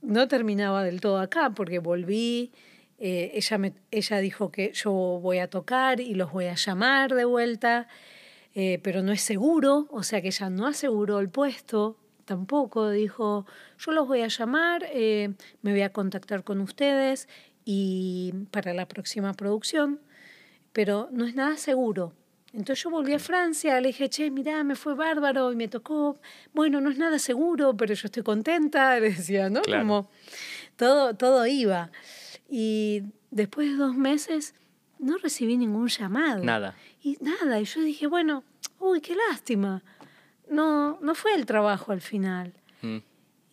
no terminaba del todo acá, porque volví, eh, ella, me, ella dijo que yo voy a tocar y los voy a llamar de vuelta, eh, pero no es seguro, o sea que ella no aseguró el puesto, tampoco, dijo, yo los voy a llamar, me voy a contactar con ustedes y para la próxima producción, pero no es nada seguro. Entonces yo volví a Francia, le dije, che, mirá, me fue bárbaro y me tocó, bueno, no es nada seguro, pero yo estoy contenta, le decía, ¿no? Como todo, todo iba. Y después de dos meses no recibí ningún llamado. Nada. Y nada, y yo dije, bueno, uy, qué lástima. No, no fue el trabajo al final. Mm.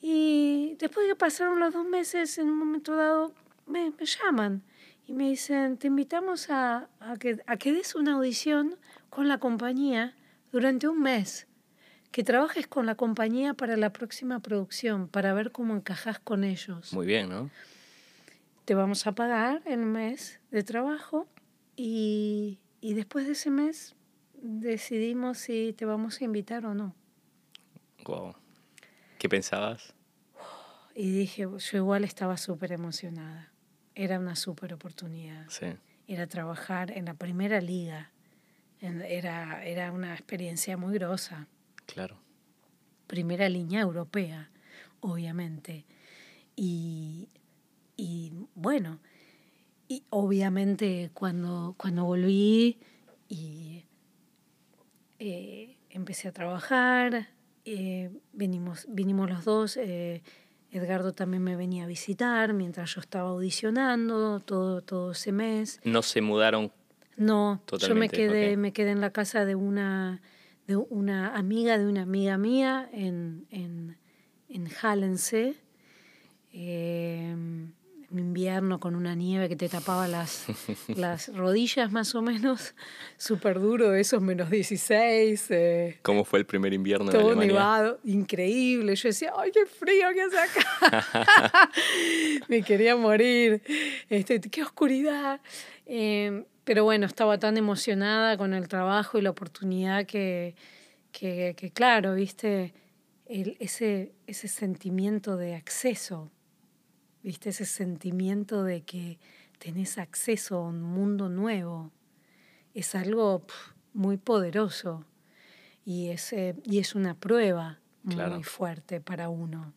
Y después de que pasaron los dos meses, en un momento dado, me, me llaman y me dicen, te invitamos a, a, que, a que des una audición con la compañía durante un mes, que trabajes con la compañía para la próxima producción, para ver cómo encajas con ellos. Muy bien, ¿no? Te vamos a pagar el mes de trabajo y, y después de ese mes decidimos si te vamos a invitar o no. Wow. ¿Qué pensabas? Y dije, yo igual estaba súper emocionada. Era una súper oportunidad. Sí. Era trabajar en la primera liga. Era, era una experiencia muy grosa. Claro. Primera línea europea, obviamente. Y, y bueno, y obviamente cuando, cuando volví y eh, empecé a trabajar, eh, vinimos, vinimos los dos, eh, Edgardo también me venía a visitar mientras yo estaba audicionando todo, todo ese mes. ¿No se mudaron? No, yo me quedé, me quedé en la casa de una, de una amiga de una amiga mía en, en, en Hallense. Eh, un invierno con una nieve que te tapaba las, las rodillas más o menos, súper duro, esos menos 16. Eh, ¿Cómo fue el primer invierno todo en Alemania? nevado, increíble. Yo decía, ¡ay, qué frío que hace acá! Me quería morir, este, qué oscuridad. Eh, pero bueno, estaba tan emocionada con el trabajo y la oportunidad que, que, que claro, viste, el, ese, ese sentimiento de acceso ¿viste? Ese sentimiento de que tenés acceso a un mundo nuevo. Es algo muy poderoso y es, y es una prueba muy fuerte para uno.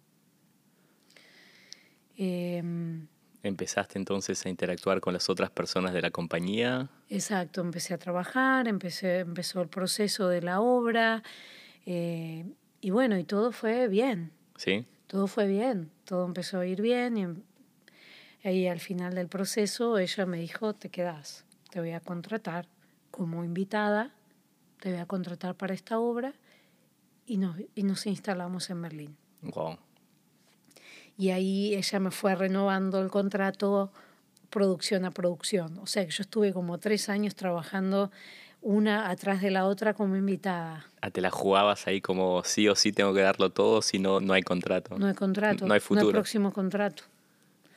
Em, ¿Empezaste entonces a interactuar con las otras personas de la compañía? Exacto, empecé a trabajar, empecé, empezó el proceso de la obra eh, y bueno, y todo fue bien. ¿Sí? todo fue bien, todo empezó a ir bien y em, ahí al final del proceso ella me dijo, te quedas, te voy a contratar como invitada, te voy a contratar para esta obra y nos, y nos instalamos en Berlín. Wow. Y ahí ella me fue renovando el contrato producción a producción. O sea que yo estuve como tres años trabajando una atrás de la otra como invitada. Ah, te la jugabas ahí como sí o sí tengo que darlo todo, si no, no hay contrato. No hay contrato. No hay futuro. No hay próximo contrato.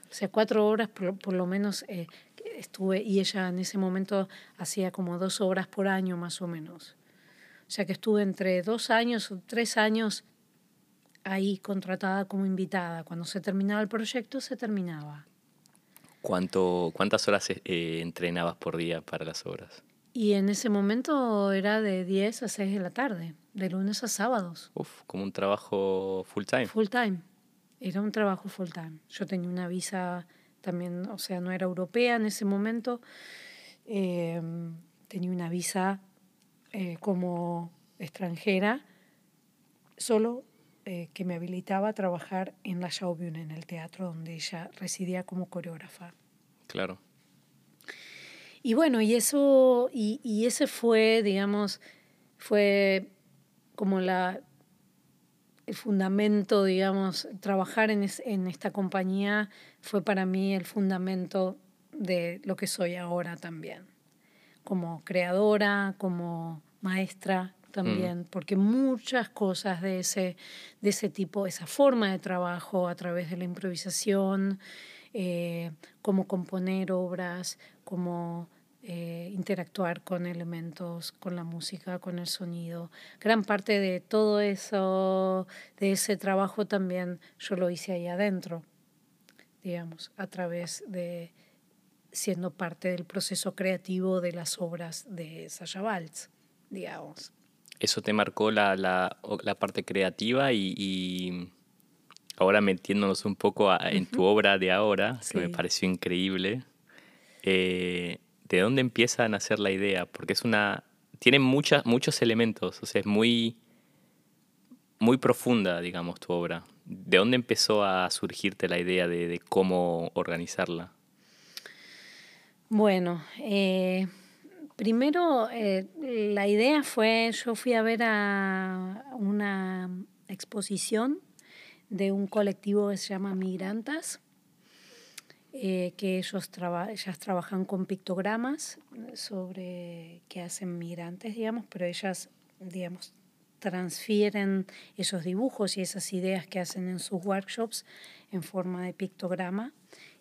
O sea, cuatro horas por, lo menos eh, estuve, y ella en ese momento hacía como dos horas por año más o menos. O sea que estuve entre dos años o tres años ahí contratada como invitada. Cuando se terminaba el proyecto, se terminaba. ¿Cuánto, ¿Cuántas horas eh, entrenabas por día para las obras? Y en ese momento era de 10 a 6 de la tarde, de lunes a sábados. Uf, como un trabajo full time. Full time. Era un trabajo full time. Yo tenía una visa también, o sea, no era europea en ese momento. Eh, tenía una visa eh, como extranjera, solo eh, que me habilitaba a trabajar en la Schaubühne, en el teatro donde ella residía como coreógrafa. Claro. Y bueno, y eso, y, y ese fue, digamos, fue como la, el fundamento, digamos, trabajar en, en esta compañía fue para mí el fundamento de lo que soy ahora también, como creadora, como maestra también, mm. porque muchas cosas de ese, de ese tipo, esa forma de trabajo a través de la improvisación, eh, como componer obras, como eh, interactuar con elementos, con la música, con el sonido. Gran parte de todo eso, de ese trabajo también yo lo hice ahí adentro, digamos, a través de siendo parte del proceso creativo de las obras de Sasha Waltz, digamos. Eso te marcó la, la, la parte creativa y, ahora metiéndonos un poco en tu obra de ahora, que me pareció increíble. Eh, de dónde empieza a nacer la idea, porque es una tiene muchas muchos elementos, o sea, es muy muy profunda, digamos, tu obra. ¿De dónde empezó a surgirte la idea de, cómo organizarla? Bueno, eh, primero eh, la idea fue, yo fui a ver a una exposición de un colectivo que se llama Migrantas, eh, que ellos ellas trabajan con pictogramas sobre que hacen migrantes, digamos, pero ellas, digamos, transfieren esos dibujos y esas ideas que hacen en sus workshops en forma de pictograma.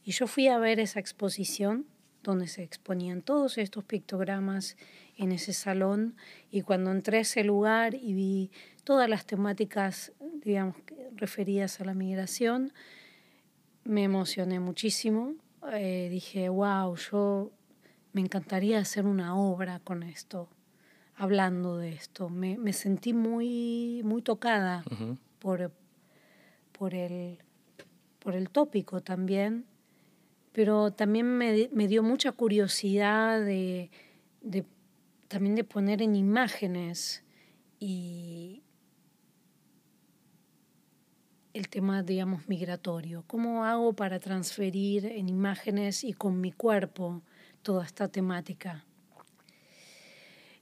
Y yo fui a ver esa exposición donde se exponían todos estos pictogramas en ese salón y cuando entré a ese lugar y vi todas las temáticas, digamos, referidas a la migración, me emocioné muchísimo. Eh, dije, wow, yo me encantaría hacer una obra con esto, hablando de esto. Me, me sentí muy, muy tocada por, por, el, por el tópico también, pero también me, me dio mucha curiosidad de, de, también de poner en imágenes y, el tema, digamos, migratorio. ¿Cómo hago para transferir en imágenes y con mi cuerpo toda esta temática?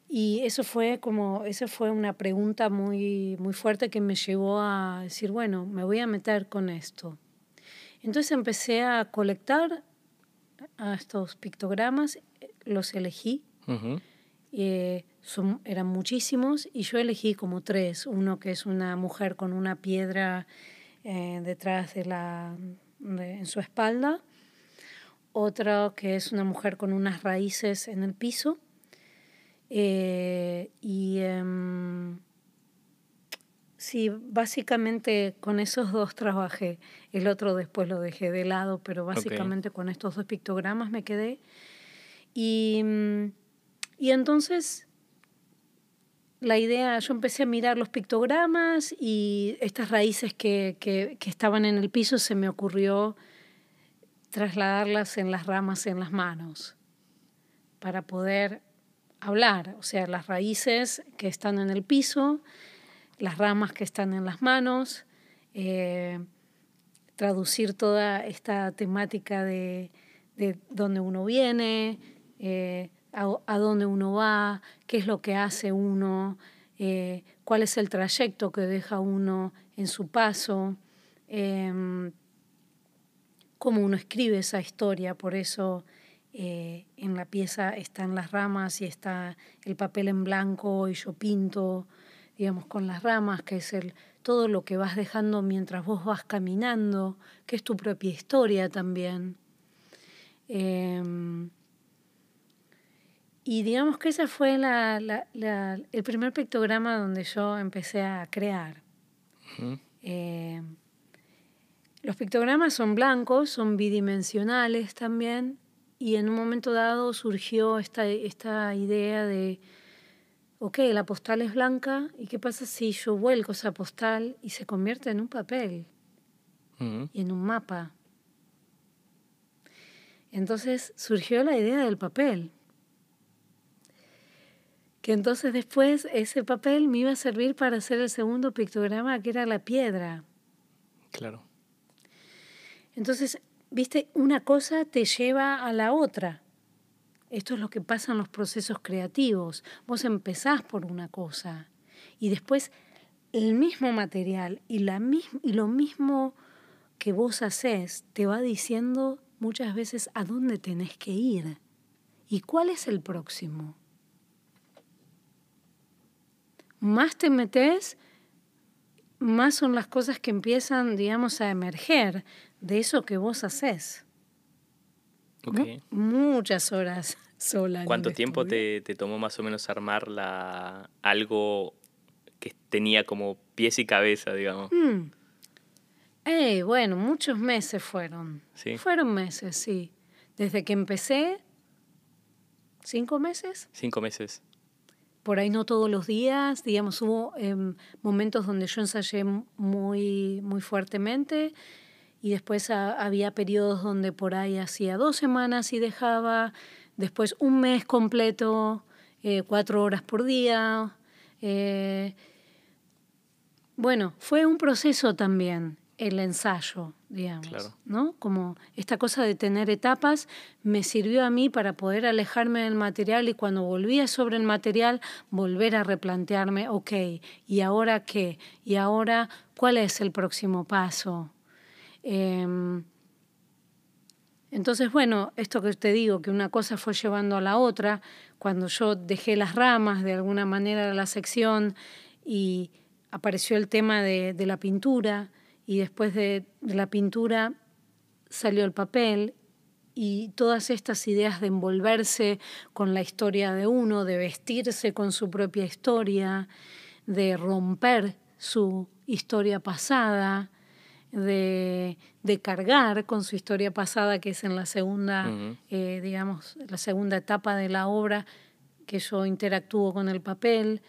Y eso fue como, esa fue una pregunta muy, muy fuerte que me llevó a decir, bueno, me voy a meter con esto. Entonces empecé a colectar a estos pictogramas, los elegí. Eh, son, eran muchísimos y yo elegí como tres. Uno que es una mujer con una piedra eh, detrás de la, en su espalda, otra que es una mujer con unas raíces en el piso, eh, y em, sí, básicamente con esos dos trabajé, el otro después lo dejé de lado, pero básicamente con estos dos pictogramas me quedé. Y, y entonces la idea, yo empecé a mirar los pictogramas y estas raíces que, que, estaban en el piso se me ocurrió trasladarlas en las ramas en las manos para poder hablar, o sea, las raíces que están en el piso, las ramas que están en las manos, eh, traducir toda esta temática de, de dónde uno viene, eh, a, dónde uno va, qué es lo que hace uno, eh, cuál es el trayecto que deja uno en su paso, em, cómo uno escribe esa historia, por eso eh, en la pieza están las ramas y está el papel en blanco y yo pinto, digamos, con las ramas, que es el, todo lo que vas dejando mientras vos vas caminando, que es tu propia historia también. Y digamos que ese fue la, la, el primer pictograma donde yo empecé a crear. Eh, los pictogramas son blancos, son bidimensionales también, y en un momento dado surgió esta, esta idea de, ok, la postal es blanca, ¿y qué pasa si yo vuelco esa postal y se convierte en un papel y en un mapa? Entonces surgió la idea del papel que entonces después ese papel me iba a servir para hacer el segundo pictograma, que era la piedra. Claro. Entonces, viste, una cosa te lleva a la otra. Esto es lo que pasa en los procesos creativos. Vos empezás por una cosa y después el mismo material y, la y lo mismo que vos haces te va diciendo muchas veces a dónde tenés que ir y cuál es el próximo más te metes, más son las cosas que empiezan, digamos, a emerger de eso que vos haces. Muchas horas sola. ¿Cuánto tiempo te, tomó más o menos armar la, algo que tenía como pies y cabeza, digamos? Mm. bueno, muchos meses fueron. ¿Sí? Fueron meses, sí. Desde que empecé, ¿cinco meses? Cinco meses por ahí no todos los días, digamos, hubo em, momentos donde yo ensayé muy, muy fuertemente y después había periodos donde por ahí hacía dos semanas y dejaba, después un mes completo, eh, cuatro horas por día. Eh, bueno, fue un proceso también el ensayo, digamos, ¿no? Como esta cosa de tener etapas me sirvió a mí para poder alejarme del material y cuando volvía sobre el material volver a replantearme, ok, ¿y ahora qué? ¿Y ahora cuál es el próximo paso? Em, Entonces, bueno, esto que te digo, que una cosa fue llevando a la otra, cuando yo dejé las ramas de alguna manera de la sección y apareció el tema de, la pintura y después de, de la pintura salió el papel y todas estas ideas de envolverse con la historia de uno, de vestirse con su propia historia, de romper su historia pasada, de, cargar con su historia pasada, que es en la segunda, eh, digamos, la segunda etapa de la obra, que yo interactúo con el papel,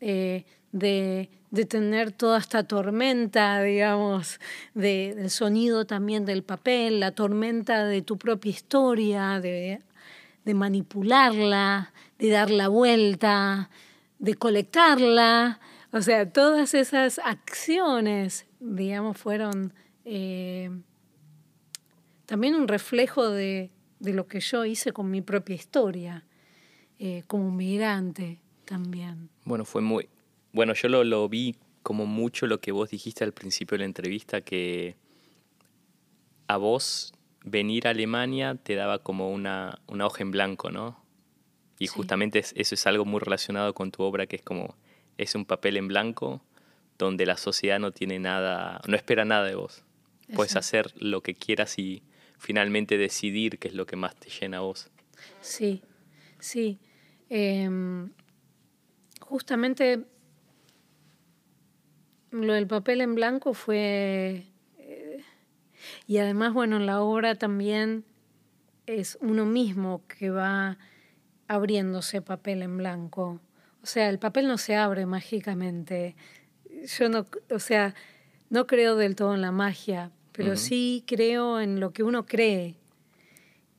eh, de, tener toda esta tormenta, digamos, del sonido también del papel, la tormenta de tu propia historia, de, manipularla, de dar la vuelta, de colectarla. O sea, todas esas acciones, digamos, fueron eh, también un reflejo de, lo que yo hice con mi propia historia, eh, como migrante también. Bueno, fue muy, bueno, yo lo, vi como mucho lo que vos dijiste al principio de la entrevista, que a vos venir a Alemania te daba como una, una hoja en blanco, ¿no? Y justamente eso es algo muy relacionado con tu obra, que es como, es un papel en blanco donde la sociedad no tiene nada, no espera nada de vos. Puedes hacer lo que quieras y finalmente decidir qué es lo que más te llena a vos. Sí, sí. Em, justamente lo del papel en blanco fue... Eh, y además, bueno, en la obra también es uno mismo que va abriéndose papel en blanco. O sea, el papel no se abre mágicamente. Yo no, o sea, no creo del todo en la magia, pero sí creo en lo que uno cree.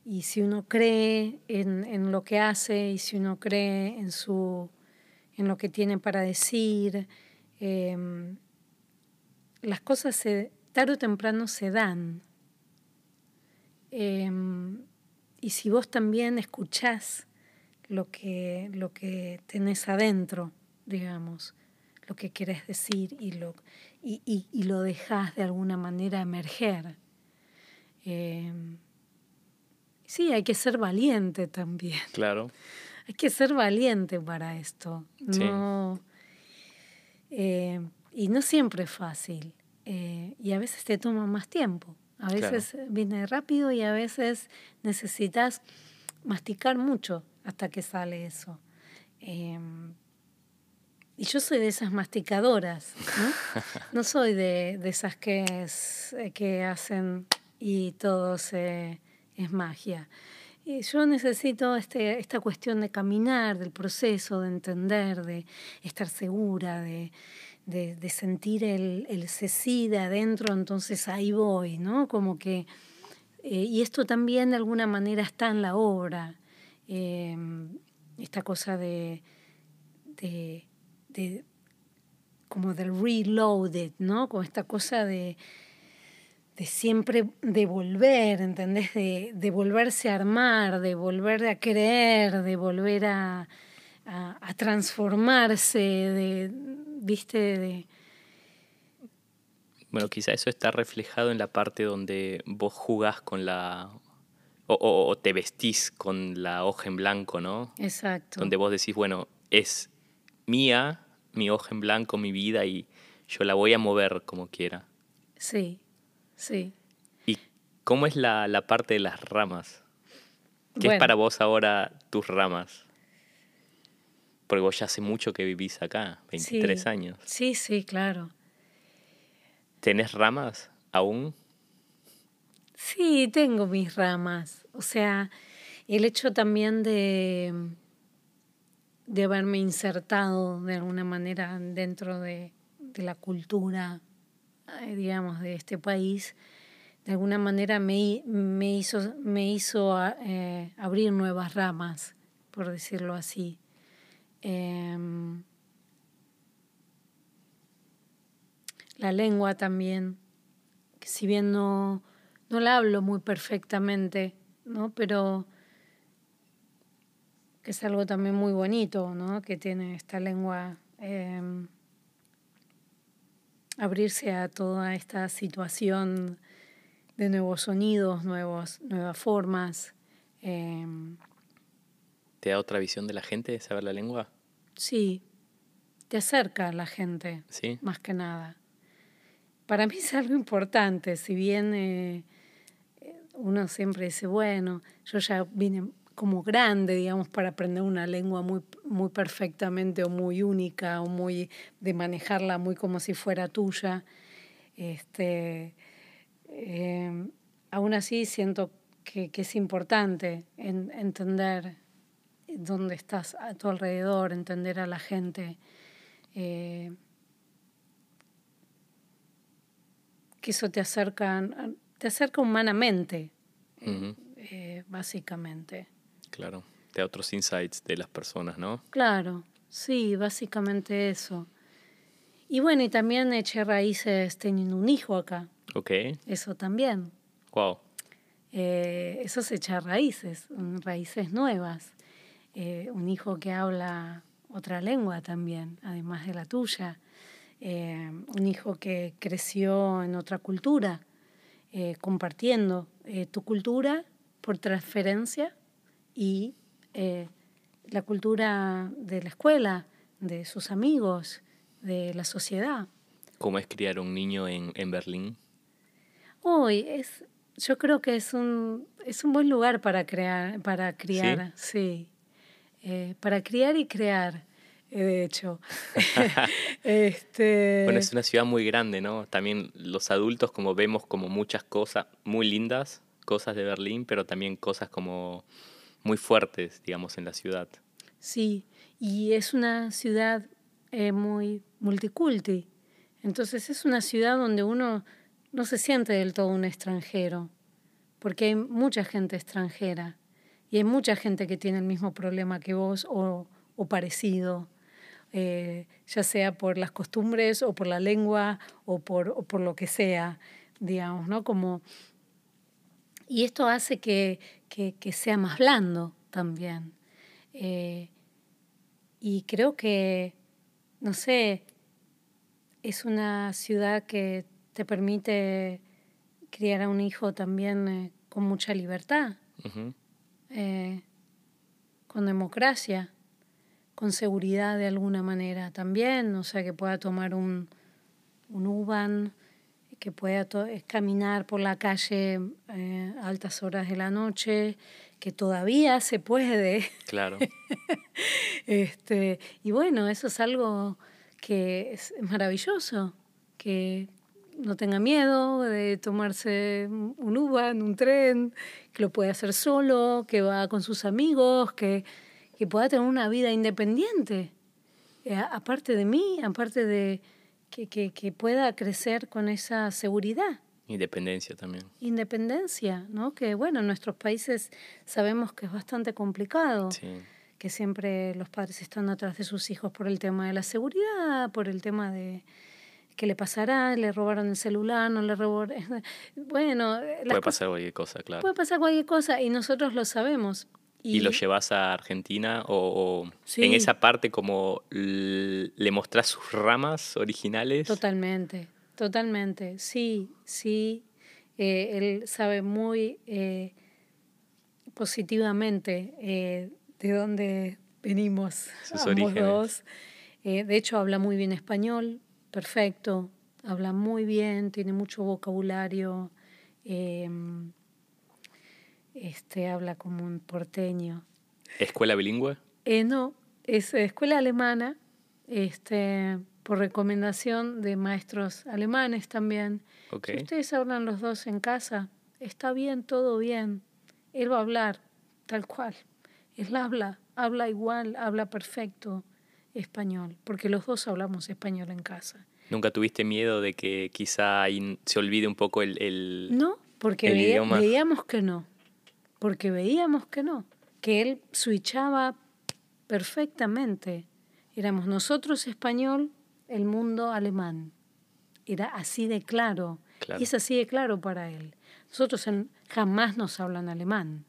Y si uno cree en, en, lo que hace y si uno cree en, su, en lo que tiene para decir, eh, las cosas se, tarde o temprano se dan. Em, y si vos también escuchás lo que, lo que tenés adentro, digamos, lo que querés decir y lo, y, y, lo dejás de alguna manera emerger. Em, sí, hay que ser valiente también. Claro. Hay que ser valiente para esto. No, eh, y no siempre es fácil. Eh, y a veces te toma más tiempo. A veces viene rápido y a veces necesitas masticar mucho hasta que sale eso. Em, y yo soy de esas masticadoras, ¿no? No soy de, de esas que, es, que hacen y todo se, es magia. Y yo necesito este, esta cuestión de caminar, del proceso, de entender, de estar segura, de, de, de sentir el, el de adentro, entonces ahí voy, ¿no? Como que, eh, y esto también de alguna manera está en la obra, em, esta cosa de, de, de, como del reloaded, ¿no? Como esta cosa de, de siempre de volver, ¿entendés? De, de, volverse a armar, de volver a creer, de volver a, a, a transformarse, de, viste de... Bueno, quizá eso está reflejado en la parte donde vos jugás con la... O, te vestís con la hoja en blanco, ¿no? Exacto. Donde vos decís, bueno, es mía, mi hoja en blanco, mi vida, y yo la voy a mover como quiera. Sí, sí. ¿Y cómo es la, la parte de las ramas? ¿Qué es para vos ahora tus ramas? Porque vos ya hace mucho que vivís acá, 23 años. Sí, sí, claro. ¿Tenés ramas aún? Sí, tengo mis ramas. O sea, el hecho también de, de haberme insertado de alguna manera dentro de, la cultura, eh, digamos, de este país, de alguna manera me, me hizo, me hizo eh, abrir nuevas ramas, por decirlo así. Em, la lengua también, que si bien no, no la hablo muy perfectamente, ¿no? pero que es algo también muy bonito, ¿no? que tiene esta lengua, em, abrirse a toda esta situación de nuevos sonidos, nuevos, nuevas formas. Em, ¿Te da otra visión de la gente saber la lengua? Sí, te acerca a la gente, ¿Sí? más que nada. Para mí es algo importante, si bien eh, uno siempre dice, bueno, yo ya vine como grande, digamos, para aprender una lengua muy, muy perfectamente o muy única o muy de manejarla muy como si fuera tuya. Este, em, aún así siento que, que es importante entender dónde estás a tu alrededor, entender a la gente. Eh, que eso te acerca, te acerca humanamente, eh, básicamente. Claro, te da otros insights de las personas, ¿no? Claro, sí, básicamente eso. Y bueno, y también eché raíces teniendo un hijo acá. Ok. Eso también. Wow. Eh, eso es echar raíces, raíces nuevas. Eh, un hijo que habla otra lengua también, además de la tuya. Eh, un hijo que creció en otra cultura, compartiendo tu cultura por transferencia y la cultura de la escuela, de sus amigos, de la sociedad. ¿Cómo es criar un niño en, en Berlín? Hoy es, yo creo que es un, es un buen lugar para crear, para criar, sí. Eh, para criar y crear, eh, de hecho. este... Bueno, es una ciudad muy grande, ¿no? También los adultos como vemos como muchas cosas muy lindas, cosas de Berlín, pero también cosas como muy fuertes, digamos, en la ciudad. Sí, y es una ciudad eh, muy multiculti. Entonces es una ciudad donde uno no se siente del todo un extranjero, porque hay mucha gente extranjera y hay mucha gente que tiene el mismo problema que vos o, o parecido, eh, ya sea por las costumbres o por la lengua o por, o por lo que sea, digamos, ¿no? Como, y esto hace que, que, que sea más blando también. Eh, y creo que, no sé, es una ciudad que te permite criar a un hijo también eh, con mucha libertad, eh, con democracia, con seguridad de alguna manera también, o sea, que pueda tomar un, un UBAN, que pueda caminar por la calle eh, a altas horas de la noche, que todavía se puede. Claro. este, y bueno, eso es algo que es maravilloso, que no tenga miedo de tomarse un Uber, un tren, que lo puede hacer solo, que va con sus amigos, que, que pueda tener una vida independiente. Eh, aparte de mí, aparte de que, que, que, pueda crecer con esa seguridad. Independencia también. Independencia, ¿no? Que bueno, en nuestros países sabemos que es bastante complicado. Que siempre los padres están atrás de sus hijos por el tema de la seguridad, por el tema de, ¿Qué le pasará? ¿Le robaron el celular? ¿No le robaron? Bueno... Puede pasar cualquier cosa, claro. Puede pasar cualquier cosa y nosotros lo sabemos. ¿Y, lo llevas a Argentina o, en esa parte como le mostrás sus ramas originales? Totalmente, totalmente. Sí, sí. Eh, él sabe muy eh, positivamente eh, de dónde venimos sus orígenes. de hecho, habla muy bien español, perfecto, habla muy bien, tiene mucho vocabulario, em, este, habla como un porteño. ¿Escuela bilingüe? Eh, no, es escuela alemana, este, por recomendación de maestros alemanes también. Si ustedes hablan los dos en casa, está bien, todo bien. Él va a hablar tal cual. Él habla, habla igual, habla perfecto español, porque los dos hablamos español en casa. ¿Nunca tuviste miedo de que quizá se olvide un poco el... no, porque veíamos que no, porque veíamos que no, que él switchaba perfectamente. Éramos nosotros español, el mundo alemán. Era así de claro. Y es así de claro para él. Nosotros jamás nos hablan alemán.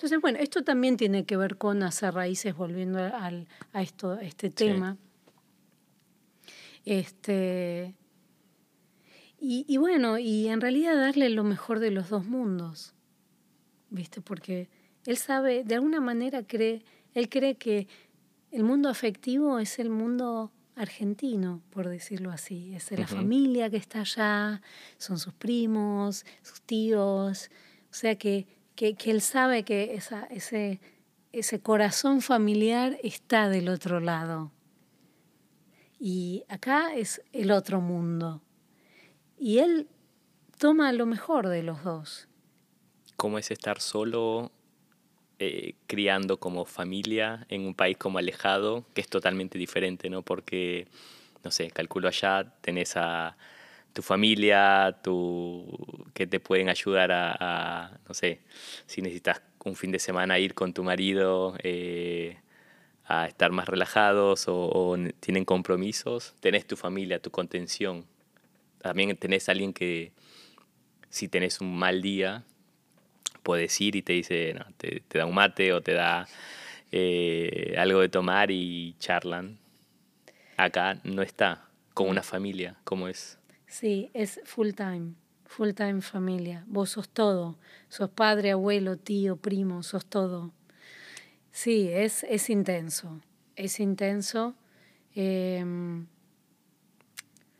Entonces, bueno, esto también tiene que ver con hacer raíces, volviendo al, a, esto, este tema. Este, Y, bueno, y en realidad darle lo mejor de los dos mundos, ¿viste? Porque él sabe, de alguna manera cree, él cree que el mundo afectivo es el mundo argentino, por decirlo así. Es la familia que está allá, son sus primos, sus tíos. O sea que, que, él sabe que esa, ese, ese corazón familiar está del otro lado. Y acá es el otro mundo. Y él toma lo mejor de los dos. ¿Cómo es estar solo eh, criando como familia en un país como alejado, que es totalmente diferente, ¿no? Porque, no sé, calculo allá, tenés a tu familia, tu, que te pueden ayudar a, no sé, si necesitas un fin de semana ir con tu marido eh, a estar más relajados o, o, tienen compromisos, tenés tu familia, tu contención también tenés a alguien que si tenés un mal día, puedes ir y te dice, no, te, da un mate o te da eh, algo de tomar y charlan. Acá no está, con una familia, ¿cómo es? Sí, es full time, full time familia. Vos sos todo, sos padre, abuelo, tío, primo, sos todo. Sí, es, es intenso, es intenso. Em,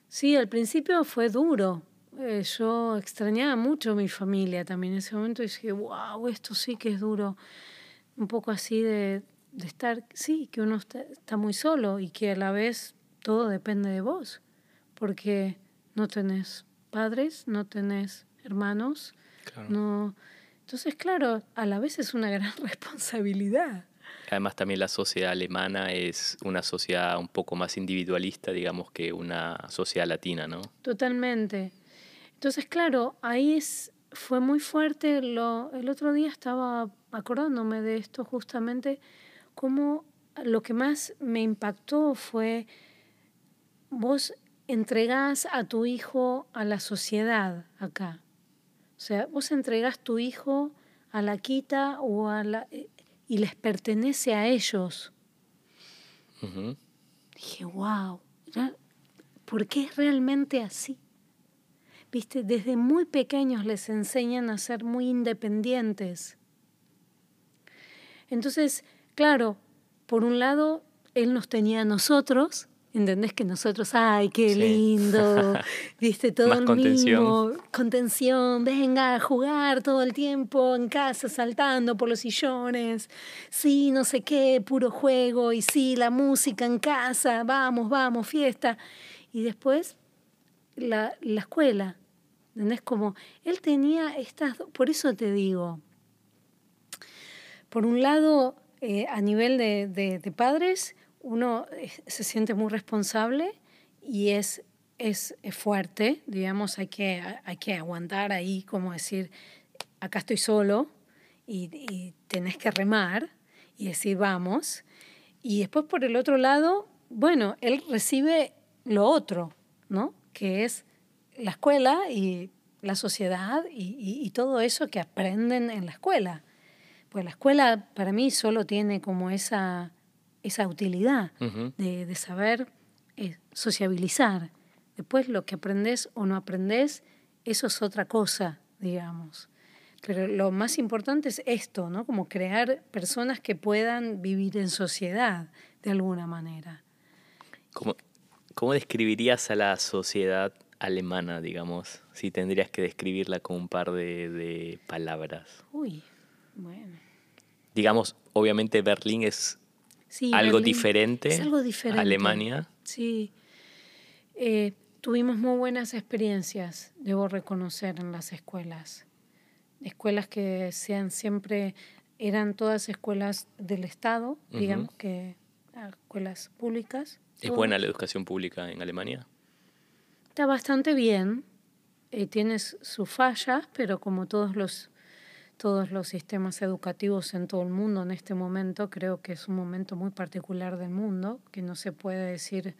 Sí, al principio fue duro. Eh, yo extrañaba mucho a mi familia también en ese momento y dije, wow, esto sí que es duro. Un poco así de, de estar, sí, que uno está, muy solo y que a la vez todo depende de vos, porque no tenés padres, no tenés hermanos, no... Entonces, claro, a la vez es una gran responsabilidad. Además también la sociedad alemana es una sociedad un poco más individualista, digamos, que una sociedad latina, ¿no? Totalmente. Entonces, claro, ahí es, fue muy fuerte. Lo, el otro día estaba acordándome de esto justamente, como lo que más me impactó fue, vos entregás a tu hijo a la sociedad acá. O sea, vos entregás tu hijo a la quita o a la y les pertenece a ellos. Dije, wow, ¿por qué es realmente así? Viste, desde muy pequeños les enseñan a ser muy independientes. Entonces, claro, por un lado, él nos tenía a nosotros ¿Entendés que nosotros, ay, qué lindo, viste, todo el contención. contención, venga a jugar todo el tiempo en casa, saltando por los sillones, sí, no sé qué, puro juego, y sí, la música en casa, vamos, vamos, fiesta. Y después la, la escuela, ¿entendés? Como él tenía estas, por eso te digo, por un lado, eh, a nivel de, de padres, uno se siente muy responsable y es, es, fuerte, digamos, hay que, hay que aguantar ahí, como decir, acá estoy solo y, y tenés que remar y decir, vamos. Y después por el otro lado, bueno, él recibe lo otro, ¿no? Que es la escuela y la sociedad y, y, todo eso que aprenden en la escuela. Pues la escuela para mí solo tiene como esa esa utilidad de, saber eh, sociabilizar. Después lo que aprendes o no aprendes, eso es otra cosa, digamos. Pero lo más importante es esto, ¿no? Como crear personas que puedan vivir en sociedad de alguna manera. ¿Cómo, cómo describirías a la sociedad alemana, digamos? Si tendrías que describirla con un par de, de palabras. Uy, bueno. Digamos, obviamente Berlín es algo diferente. algo diferente. Alemania. Sí. Eh, tuvimos muy buenas experiencias, debo reconocer, en las escuelas. Escuelas que sean siempre, eran todas escuelas del Estado, digamos, que ah, escuelas públicas. ¿Es buena la educación pública en Alemania? Está bastante bien. Eh, tienes sus fallas, pero como todos los todos los sistemas educativos en todo el mundo en este momento. Creo que es un momento muy particular del mundo, que no se puede decir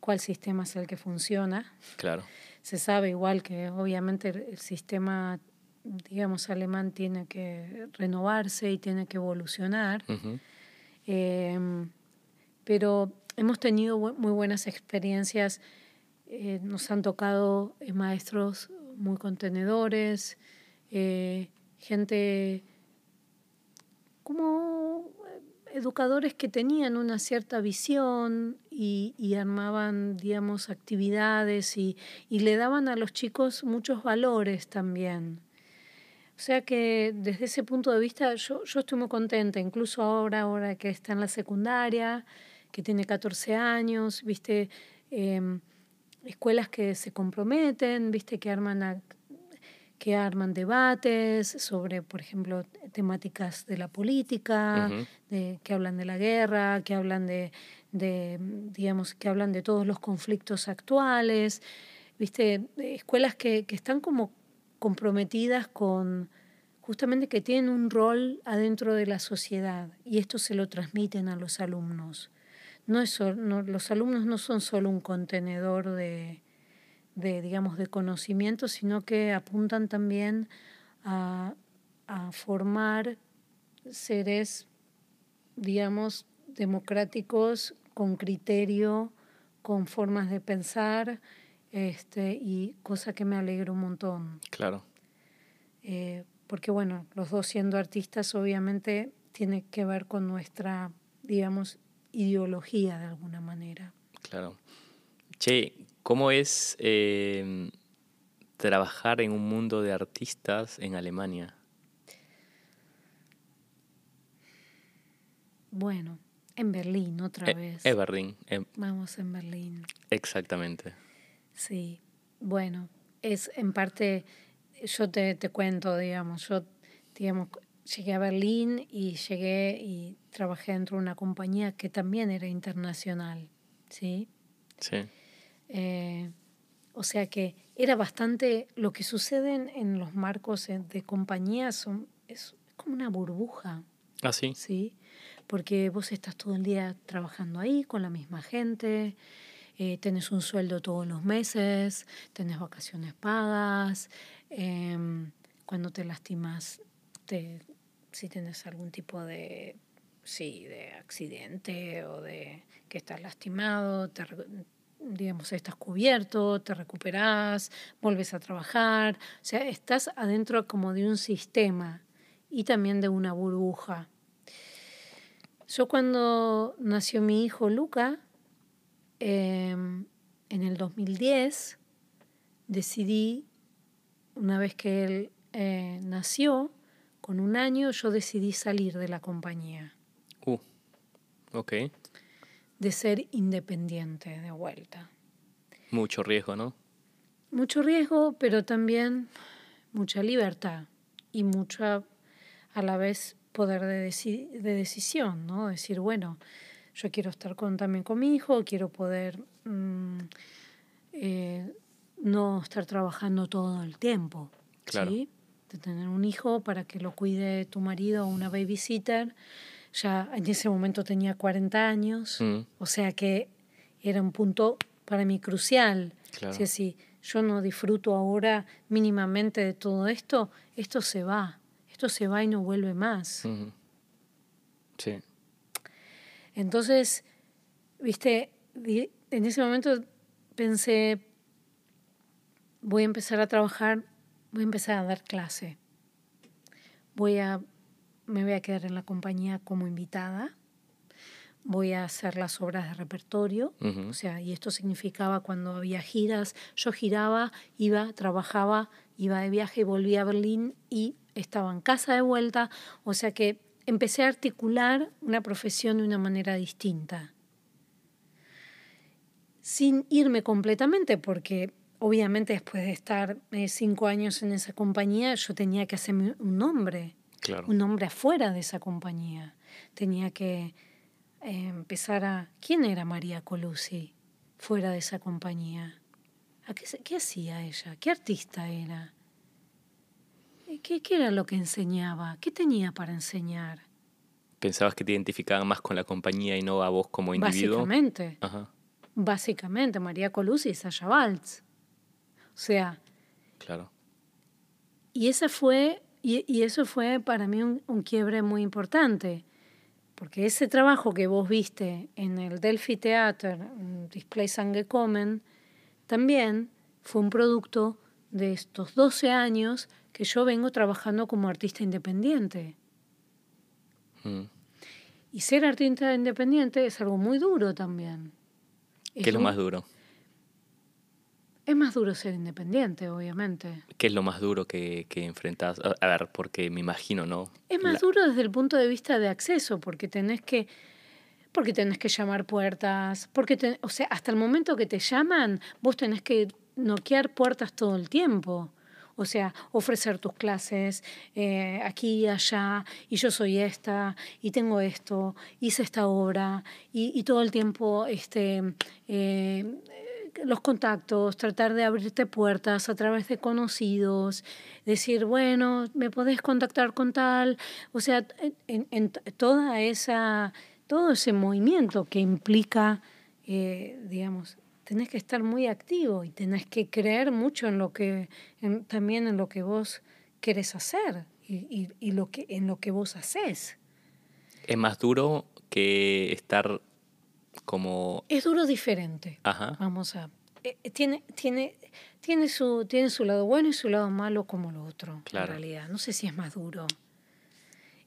cuál sistema es el que funciona. Claro. Se sabe igual que obviamente el sistema, digamos, alemán tiene que renovarse y tiene que evolucionar. Em, pero hemos tenido muy buenas experiencias eh, nos han tocado eh, maestros muy contenedores, gente como educadores que tenían una cierta visión y, armaban, digamos, actividades y, y, le daban a los chicos muchos valores también. O sea que desde ese punto de vista yo, yo estoy muy contenta, incluso ahora, ahora que está en la secundaria, que tiene 14 años, viste, em, escuelas que se comprometen, viste, que arman que arman debates sobre, por ejemplo, temáticas de la política, de, que hablan de la guerra, que hablan de, de, digamos, que hablan de todos los conflictos actuales, viste, escuelas que, que están como comprometidas con justamente que tienen un rol adentro de la sociedad y esto se lo transmiten a los alumnos. No es, no, los alumnos no son solo un contenedor de, de, digamos, de conocimiento, sino que apuntan también a, a formar seres, digamos, democráticos, con criterio, con formas de pensar, este, y cosa que me alegra un montón. Claro. Eh, porque bueno, los dos siendo artistas obviamente tiene que ver con nuestra, digamos, ideología de alguna manera. Claro. Che, ¿Cómo es eh, trabajar en un mundo de artistas en Alemania? Bueno, en Berlín otra eh, vez. Es Berlín. Vamos en Berlín. Exactamente. Sí, bueno, es en parte, yo te, te cuento, digamos, yo, digamos, llegué a Berlín y llegué y trabajé dentro de una compañía que también era internacional, ¿sí? Sí. Eh, o sea que era bastante, lo que sucede en, los marcos de compañías son, es, como una burbuja. Ah, sí. Sí, porque vos estás todo el día trabajando ahí con la misma gente, eh, tenés un sueldo todos los meses, tenés vacaciones pagas, em, cuando te lastimas, te, si tenés algún tipo de, sí, de accidente o de que estás lastimado, te, digamos, estás cubierto, te recuperas, vuelves a trabajar, o sea, estás adentro como de un sistema y también de una burbuja. Yo cuando nació mi hijo Luca, em, en el 2010, decidí, una vez que él eh, nació, con un año, yo decidí salir de la compañía. Uh, ok de ser independiente de vuelta. Mucho riesgo, ¿no? Mucho riesgo, pero también mucha libertad y mucha, a la vez, poder de, de decisión, ¿no? Decir, bueno, yo quiero estar con, también con mi hijo, quiero poder mm, eh, no estar trabajando todo el tiempo, claro. ¿sí? De tener un hijo para que lo cuide tu marido o una babysitter ya en ese momento tenía 40 años, mm. o sea que era un punto para mí crucial. Si así, yo no disfruto ahora mínimamente de todo esto, esto se va, esto se va y no vuelve más. Sí. Entonces, viste, en ese momento pensé, voy a empezar a trabajar, voy a empezar a dar clase, voy a me voy a quedar en la compañía como invitada, voy a hacer las obras de repertorio, o sea, y esto significaba cuando había giras, yo giraba, iba, trabajaba, iba de viaje volvía a Berlín y estaba en casa de vuelta, o sea que empecé a articular una profesión de una manera distinta, sin irme completamente, porque obviamente después de estar eh, cinco años en esa compañía, yo tenía que hacerme un nombre un hombre afuera de esa compañía. Tenía que eh, empezar a... ¿Quién era María Colusi fuera de esa compañía? ¿A qué, qué, hacía ella? ¿Qué artista era? ¿Qué, ¿Qué era lo que enseñaba? ¿Qué tenía para enseñar? ¿Pensabas que te identificaban más con la compañía y no a vos como individuo? Básicamente. Básicamente, María Colusi y Sasha Waltz. O sea. Claro. Y esa fue y, eso fue para mí un, quiebre muy importante, porque ese trabajo que vos viste en el Delphi Theater, Display Angekommen, también fue un producto de estos 12 años que yo vengo trabajando como artista independiente. Mm. Y ser artista independiente es algo muy duro también. ¿Qué es, lo más duro? Es más duro ser independiente, obviamente. ¿Qué es lo más duro que, que enfrentas? A ver, porque me imagino, ¿no? Es más duro desde el punto de vista de acceso, porque tenés que, porque tenés que llamar puertas, porque, o sea, hasta el momento que te llaman, vos tenés que noquear puertas todo el tiempo. O sea, ofrecer tus clases eh, aquí y allá, y yo soy esta, y tengo esto, hice esta obra, y, todo el tiempo este, eh, los contactos, tratar de abrirte puertas a través de conocidos, decir, bueno, me podés contactar con tal, o sea, en, toda esa, todo ese movimiento que implica, eh, digamos, tenés que estar muy activo y tenés que creer mucho en lo que, también en lo que vos querés hacer y, y, lo que, en lo que vos haces. Es más duro que estar como... Es duro diferente. Ajá. Vamos a... Eh, eh, tiene, tiene, tiene, su, tiene su lado bueno y su lado malo como lo otro, en realidad. No sé si es más duro.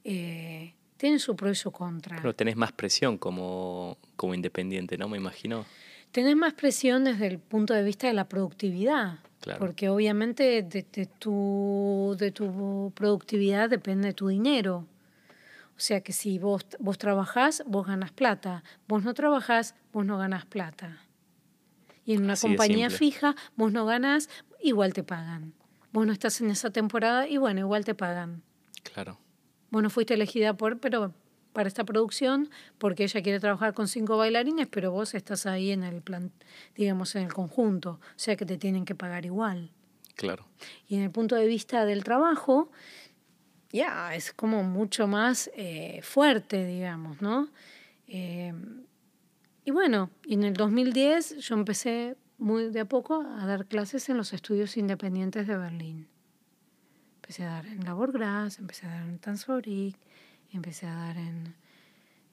Eh, tiene su pro y su contra. Pero tenés más presión como, como independiente, ¿no? Me imagino tenés más presión desde el punto de vista de la productividad. Porque obviamente de, tu, de tu productividad depende tu dinero. O sea que si vos, vos trabajás, vos ganas plata. Vos no trabajás, vos no ganas plata. Y en una compañía fija, vos no ganas, igual te pagan. Vos no estás en esa temporada y bueno, igual te pagan. Claro. Vos no fuiste elegida por, pero para esta producción porque ella quiere trabajar con cinco bailarines, pero vos estás ahí en el plan, digamos, en el conjunto, o sea que te tienen que pagar igual. Claro. Y en el punto de vista del trabajo, ya, es como mucho más eh, fuerte, digamos, ¿no? Eh, y bueno, en el 2010 yo empecé muy de a poco a dar clases en los estudios independientes de Berlín. Empecé a dar en Labor Gras, empecé a dar en Tanzfabrik, empecé a dar en,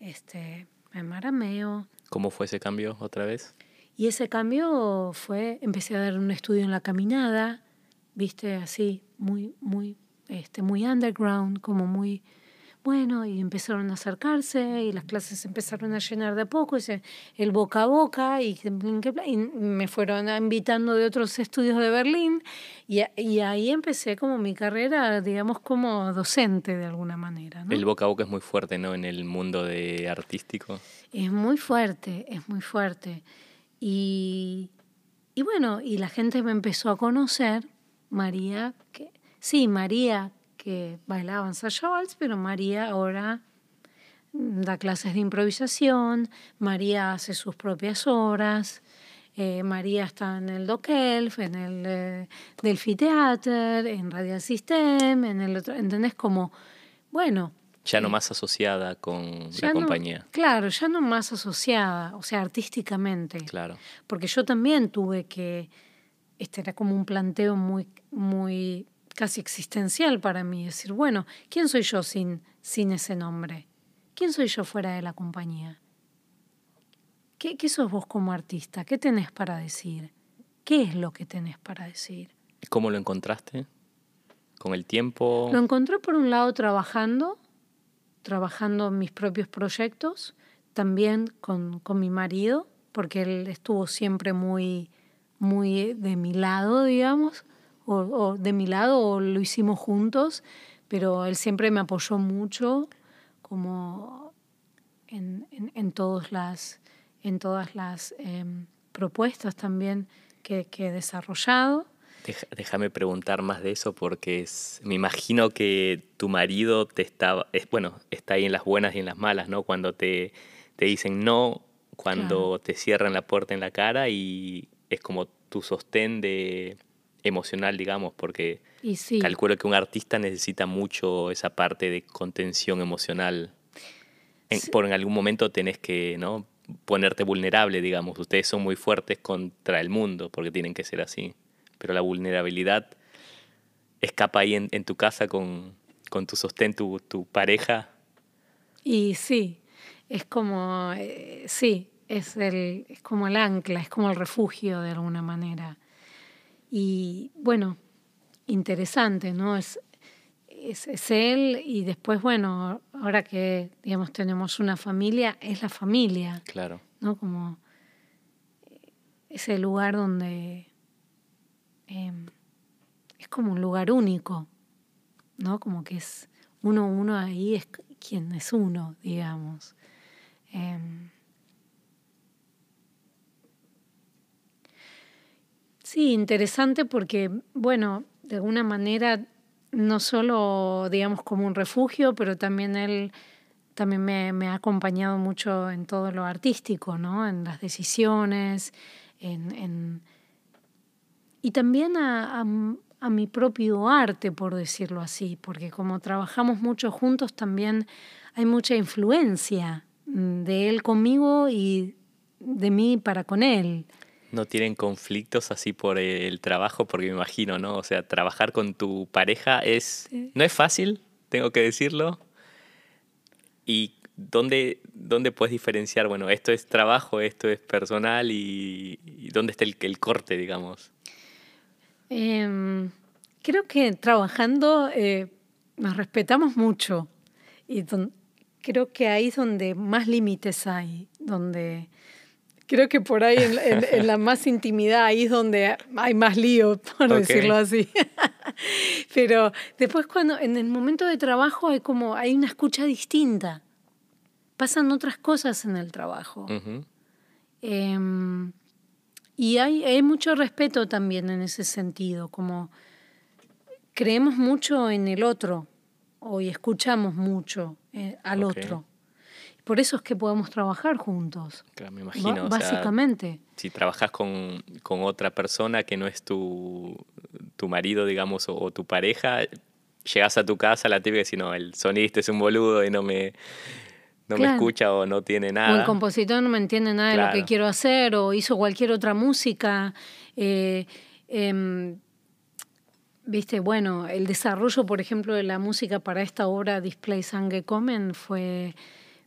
este, en Marameo. ¿Cómo fue ese cambio otra vez? Y ese cambio fue, empecé a dar un estudio en la caminada, viste, así, muy, muy, este, muy underground, como muy bueno, y empezaron a acercarse y las clases empezaron a llenar de a poco, y el boca a boca, y, me fueron invitando de otros estudios de Berlín, y, y, ahí empecé como mi carrera, digamos, como docente de alguna manera. El boca a boca es muy fuerte, ¿no? En el mundo de artístico. Es muy fuerte, es muy fuerte. Y, y bueno, y la gente me empezó a conocer, María, que sí, María, que bailaban Sasha Waltz, pero María ahora da clases de improvisación, María hace sus propias obras, eh, María está en el Dokelf, en el eh, Delphi Theater, en Radial System, en el otro, ¿entendés? Como, bueno. Ya no eh, más asociada con la compañía. Claro, ya no más asociada, o sea, artísticamente. Claro. Porque yo también tuve que, este era como un planteo muy, muy casi existencial para mí, decir, bueno, ¿quién soy yo sin, sin ese nombre? ¿Quién soy yo fuera de la compañía? ¿Qué, ¿Qué sos vos como artista? ¿Qué tenés para decir? ¿Qué es lo que tenés para decir? ¿Cómo lo encontraste? ¿Con el tiempo? Lo encontré por un lado trabajando, trabajando en mis propios proyectos, también con, con mi marido, porque él estuvo siempre muy, muy de mi lado, digamos o, de mi lado o lo hicimos juntos, pero él siempre me apoyó mucho como en, en, todas las, en todas las em, propuestas también que, que, he desarrollado. Déjame preguntar más de eso porque es, me imagino que tu marido te estaba, es, bueno, está ahí en las buenas y en las malas, ¿no? Cuando te, te dicen no, cuando te cierran la puerta en la cara y es como tu sostén de, emocional, digamos, porque calculo que un artista necesita mucho esa parte de contención emocional. Por en algún momento tenés que ¿no? ponerte vulnerable, digamos. Ustedes son muy fuertes contra el mundo, porque tienen que ser así. Pero la vulnerabilidad escapa ahí en, tu casa con, con tu sostén, tu, tu, pareja. Y sí, es como, eh, sí, es, el, es como el ancla, es como el refugio de alguna manera. Y bueno, interesante, ¿no? Es, es, él y después, bueno, ahora que, digamos, tenemos una familia, es la familia. Claro. ¿No? Como ese lugar donde em, es como un lugar único, ¿no? Como que es uno, uno ahí es quien es uno, digamos. Em, sí, interesante porque, bueno, de alguna manera, no solo, digamos, como un refugio, pero también él también me, ha acompañado mucho en todo lo artístico, ¿no? En las decisiones, en, y también a, a mi propio arte, por decirlo así, porque como trabajamos mucho juntos, también hay mucha influencia de él conmigo y de mí para con él. ¿No tienen conflictos así por el trabajo? Porque me imagino, ¿no? O sea, trabajar con tu pareja es... No es fácil, tengo que decirlo. ¿Y dónde, dónde puedes diferenciar? Bueno, esto es trabajo, esto es personal y, dónde está el, corte, digamos. Em, creo que trabajando eh, nos respetamos mucho y creo que ahí es donde más límites hay, donde creo que por ahí en, la más intimidad, ahí es donde hay más lío, por decirlo así. Pero después cuando en el momento de trabajo hay como, hay una escucha distinta. Pasan otras cosas en el trabajo. Em, y hay, hay mucho respeto también en ese sentido, como creemos mucho en el otro, hoy escuchamos mucho eh, al otro. Por eso es que podemos trabajar juntos. Claro, me imagino. básicamente. si trabajas con, otra persona que no es tu, tu marido, digamos, o, tu pareja, llegas a tu casa, la típica y si no, el sonista es un boludo y no me, no me escucha o no tiene nada. O el compositor no me entiende nada de lo que quiero hacer o hizo cualquier otra música. Eh, em, Viste, bueno, el desarrollo, por ejemplo, de la música para esta obra Display Sangue Comen fue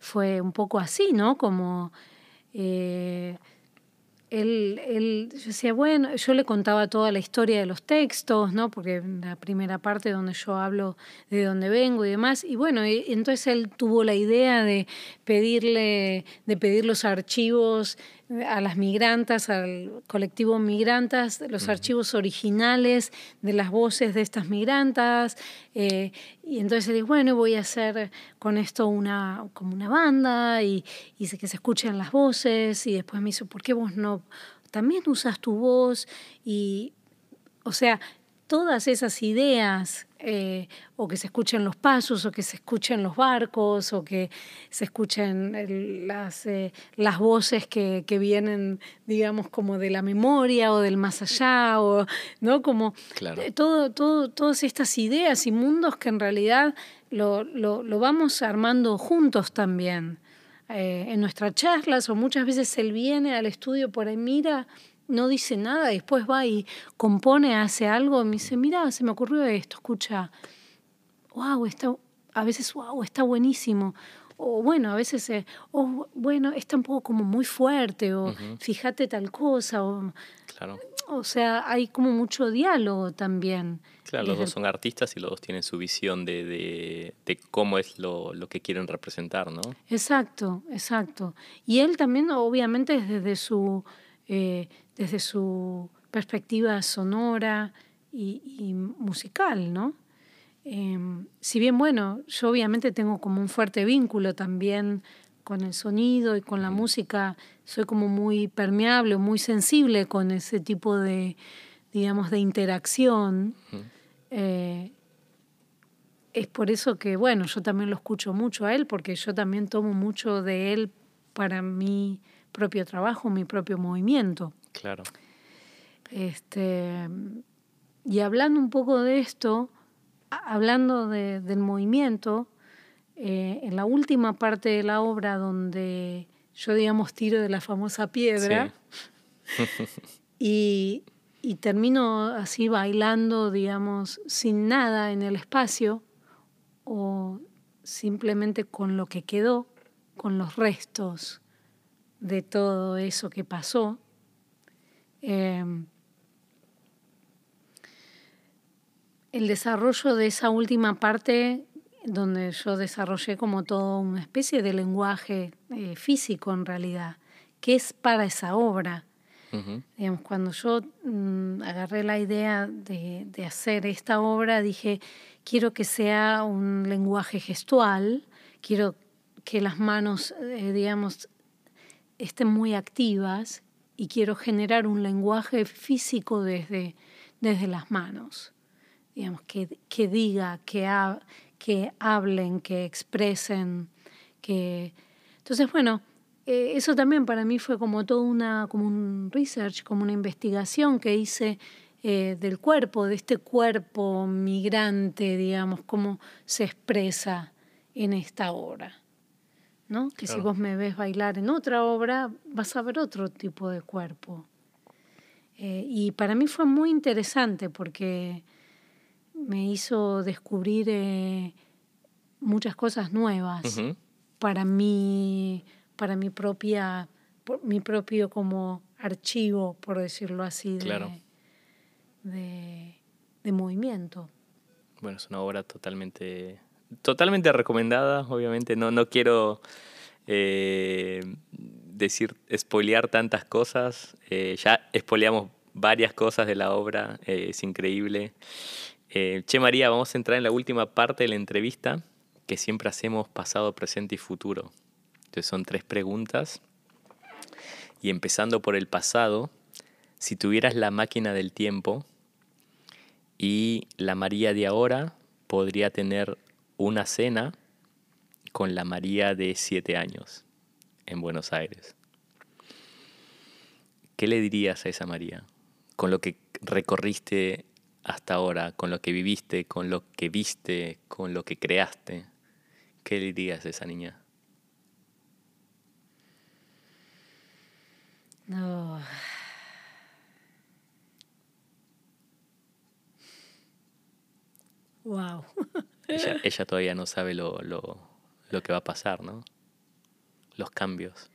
fue un poco así, ¿no? Como eh, él, él, yo decía, bueno, yo le contaba toda la historia de los textos, ¿no? Porque la primera parte donde yo hablo de dónde vengo y demás, y bueno, y, entonces él tuvo la idea de pedirle, de pedir los archivos a las migrantas, al colectivo migrantas, los archivos originales de las voces de estas migrantas. Eh, y entonces él dijo, bueno, voy a hacer con esto una, como una banda y, y que se escuchen las voces. Y después me hizo, ¿por qué vos no también usas tu voz? Y, o sea, todas esas ideas eh, o que se escuchen los pasos, o que se escuchen los barcos, o que se escuchen las, eh, las voces que, que, vienen, digamos, como de la memoria o del más allá, o, ¿no? Como eh, todo, todo, todas estas ideas y mundos que en realidad lo, lo, lo vamos armando juntos también. En nuestras charlas, o muchas veces él viene al estudio por ahí, mira, no dice nada, después va y compone, hace algo, y me dice, mira, se me ocurrió esto, escucha, wow, está, a veces, wow, está buenísimo. O bueno, a veces, eh, oh, bueno, está un poco como muy fuerte, o fíjate tal cosa, o, claro. O sea, hay como mucho diálogo también. Claro, los dos son artistas y los dos tienen su visión de, de, de cómo es lo, lo, que quieren representar, ¿no? Exacto, exacto. Y él también, obviamente, desde su eh, desde su perspectiva sonora y, musical, ¿no? Em, si bien, bueno, yo obviamente tengo como un fuerte vínculo también con el sonido y con la música, soy como muy permeable, muy sensible con ese tipo de, digamos, de interacción. Eh, es por eso que, bueno, yo también lo escucho mucho a él, porque yo también tomo mucho de él para mí propio trabajo, mi propio movimiento. Claro. Este, y hablando un poco de esto, hablando del movimiento, eh, en la última parte de la obra donde yo, digamos, tiro de la famosa piedra y, y termino así bailando, digamos, sin nada en el espacio o simplemente con lo que quedó, con los restos de todo eso que pasó. Em, el desarrollo de esa última parte, donde yo desarrollé como toda una especie de lenguaje eh, físico en realidad, que es para esa obra. Digamos, cuando yo mm, agarré la idea de, de, hacer esta obra, dije, quiero que sea un lenguaje gestual, quiero que las manos, eh, digamos, estén muy activas y quiero generar un lenguaje físico desde, desde las manos. Digamos, que, que diga, que, que hablen, que expresen, que... Entonces, bueno, eh, eso también para mí fue como todo una, como un research, como una investigación que hice eh, del cuerpo, de este cuerpo migrante, digamos, cómo se expresa en esta obra. ¿no? Que si vos me ves bailar en otra obra, vas a ver otro tipo de cuerpo. Eh, y para mí fue muy interesante porque me hizo descubrir muchas cosas nuevas para mí para mi propia, mi propio como archivo, por decirlo así, de, de, movimiento. Bueno, es una obra totalmente, totalmente recomendada, obviamente. No, no quiero eh, decir, spoilear tantas cosas. Eh, ya spoileamos varias cosas de la obra, eh, es increíble. Che María, vamos a entrar en la última parte de la entrevista que siempre hacemos pasado, presente y futuro. Entonces son tres preguntas. Y empezando por el pasado, si tuvieras la máquina del tiempo y la María de ahora podría tener una cena con la María de siete años en Buenos Aires. ¿Qué le dirías a esa María? Con lo que recorriste hasta ahora, con lo que viviste, con lo que viste, con lo que creaste. ¿Qué le dirías a esa niña? No. Wow. ella, todavía no sabe lo, lo, lo que va a pasar, ¿no? Los cambios.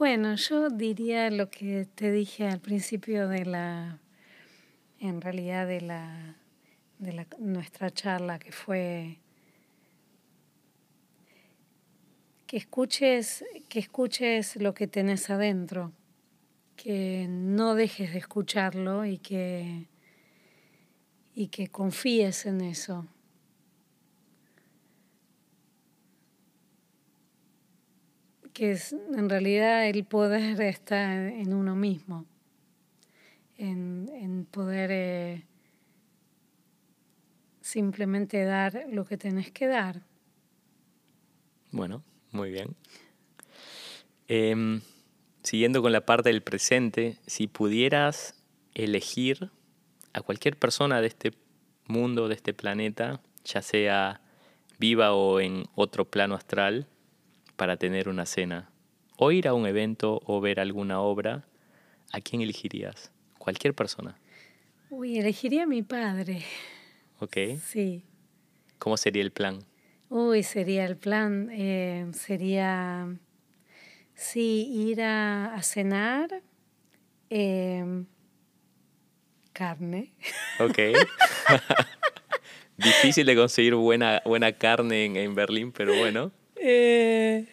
Bueno, yo diría lo que te dije al principio de la, en realidad de la, de la, nuestra charla, que fue que escuches, que escuches lo que tenés adentro, que no dejes de escucharlo y que, y que confíes en eso. Que es, en realidad el poder está en uno mismo, en, poder eh, simplemente dar lo que tenés que dar. Bueno, muy bien. Em, siguiendo con la parte del presente, si pudieras elegir a cualquier persona de este mundo, de este planeta, ya sea viva o en otro plano astral, para tener una cena, o ir a un evento o ver alguna obra, ¿a quién elegirías? Cualquier persona. Uy, elegiría a mi padre. Ok. Sí. ¿Cómo sería el plan? Uy, sería el plan, eh, sería, sí, ir a, cenar, em, carne. Ok. Difícil de conseguir buena, buena carne en, Berlín, pero bueno. Eh,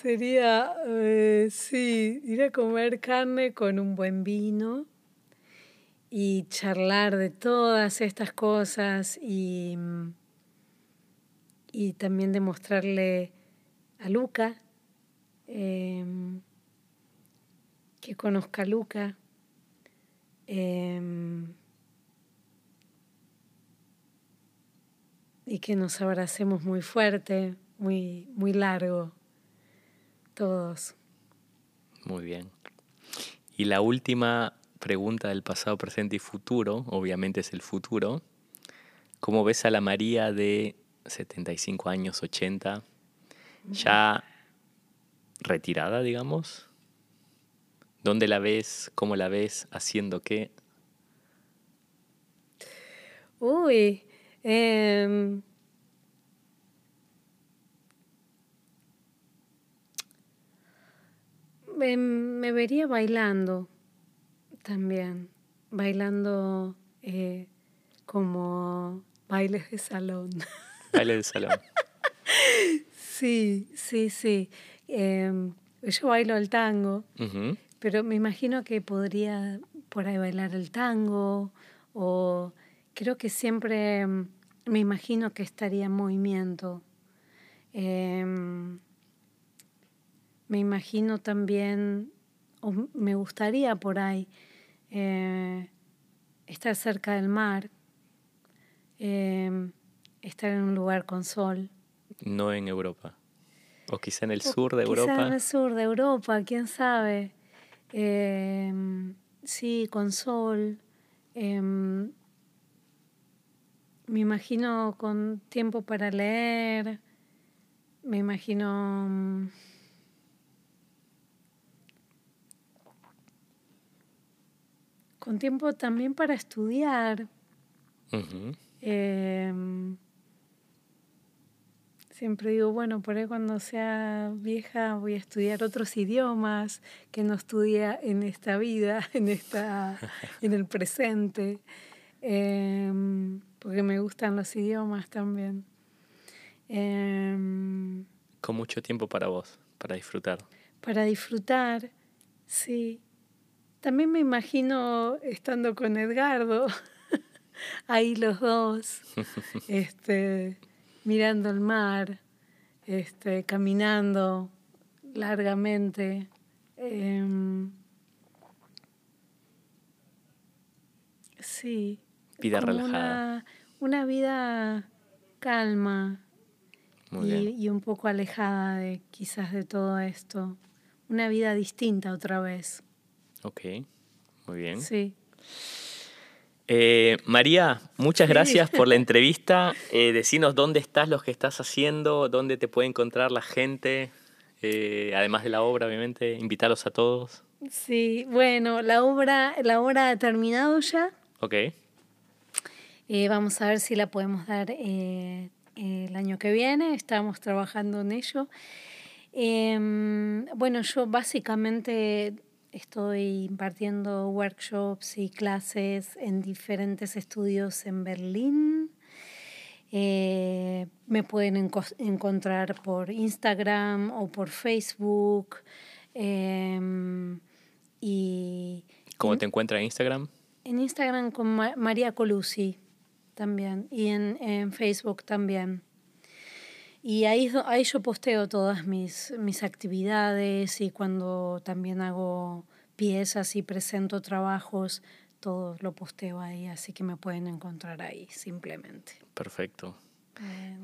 sería, eh, sí, ir a comer carne con un buen vino y charlar de todas estas cosas y y también demostrarle a Luca em, que conozca a Luca. Em, y que nos abracemos muy fuerte, muy, muy largo, todos. Muy bien. Y la última pregunta del pasado, presente y futuro, obviamente es el futuro. ¿Cómo ves a la María de 75 años, 80, ya retirada, digamos. ¿Dónde la ves? ¿Cómo la ves? ¿Haciendo qué? Uy, Em, me vería bailando también, bailando eh, como bailes de salón. Bailes de salón. sí, sí, sí. Em, yo bailo el tango, pero me imagino que podría por ahí bailar el tango o creo que siempre em, me imagino que estaría en movimiento. Em, me imagino también, o me gustaría por ahí, eh, estar cerca del mar, em, estar en un lugar con sol. No en Europa. O quizá en el sur de Europa. Quizá en el sur de Europa, quién sabe. Em, sí, con sol. Me imagino con tiempo para leer. Me imagino mm, con tiempo también para estudiar. Em, siempre digo, bueno, por ahí cuando sea vieja voy a estudiar otros idiomas que no estudia en esta vida, en, esta, en el presente, em, porque me gustan los idiomas también. Em, con mucho tiempo para vos, para disfrutar. Para disfrutar, sí. También me imagino estando con Edgardo, ahí los dos, este, mirando el mar, este, caminando largamente. Em, sí. Vida relajada. Una, vida calma y, y, un poco alejada de quizás de todo esto. Una vida distinta otra vez. Ok, muy bien. Sí. Eh, María, muchas gracias por la entrevista. Eh, decinos dónde estás, lo que estás haciendo, dónde te puede encontrar la gente, eh, además de la obra, obviamente, invitarlos a todos. Sí, bueno, la obra, la obra ha terminado ya. Ok. Vamos a ver si la podemos dar el año que viene, estamos trabajando en ello. Em, bueno, yo básicamente Estoy impartiendo workshops y clases en diferentes estudios en Berlín. Eh, me pueden encontrar por Instagram o por Facebook. Em, y ¿Cómo te encuentras en Instagram? En Instagram con María Colusi también y en, en Facebook también. Y ahí, ahí yo posteo todas mis, mis actividades y cuando también hago piezas y presento trabajos, todo lo posteo ahí, así que me pueden encontrar ahí simplemente. Perfecto.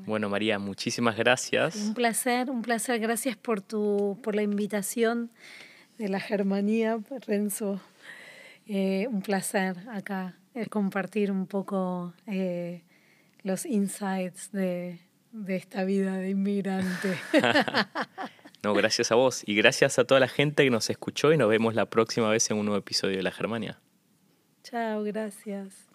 Bueno, María, muchísimas gracias. Un placer, un placer. Gracias por, tu, por la invitación de la Germanía, Renzo. Eh, un placer acá eh, compartir un poco eh, los insights de, de esta vida de inmigrante. no, gracias a vos y gracias a toda la gente que nos escuchó y nos vemos la próxima vez en un nuevo episodio de La Germania. Chao, gracias.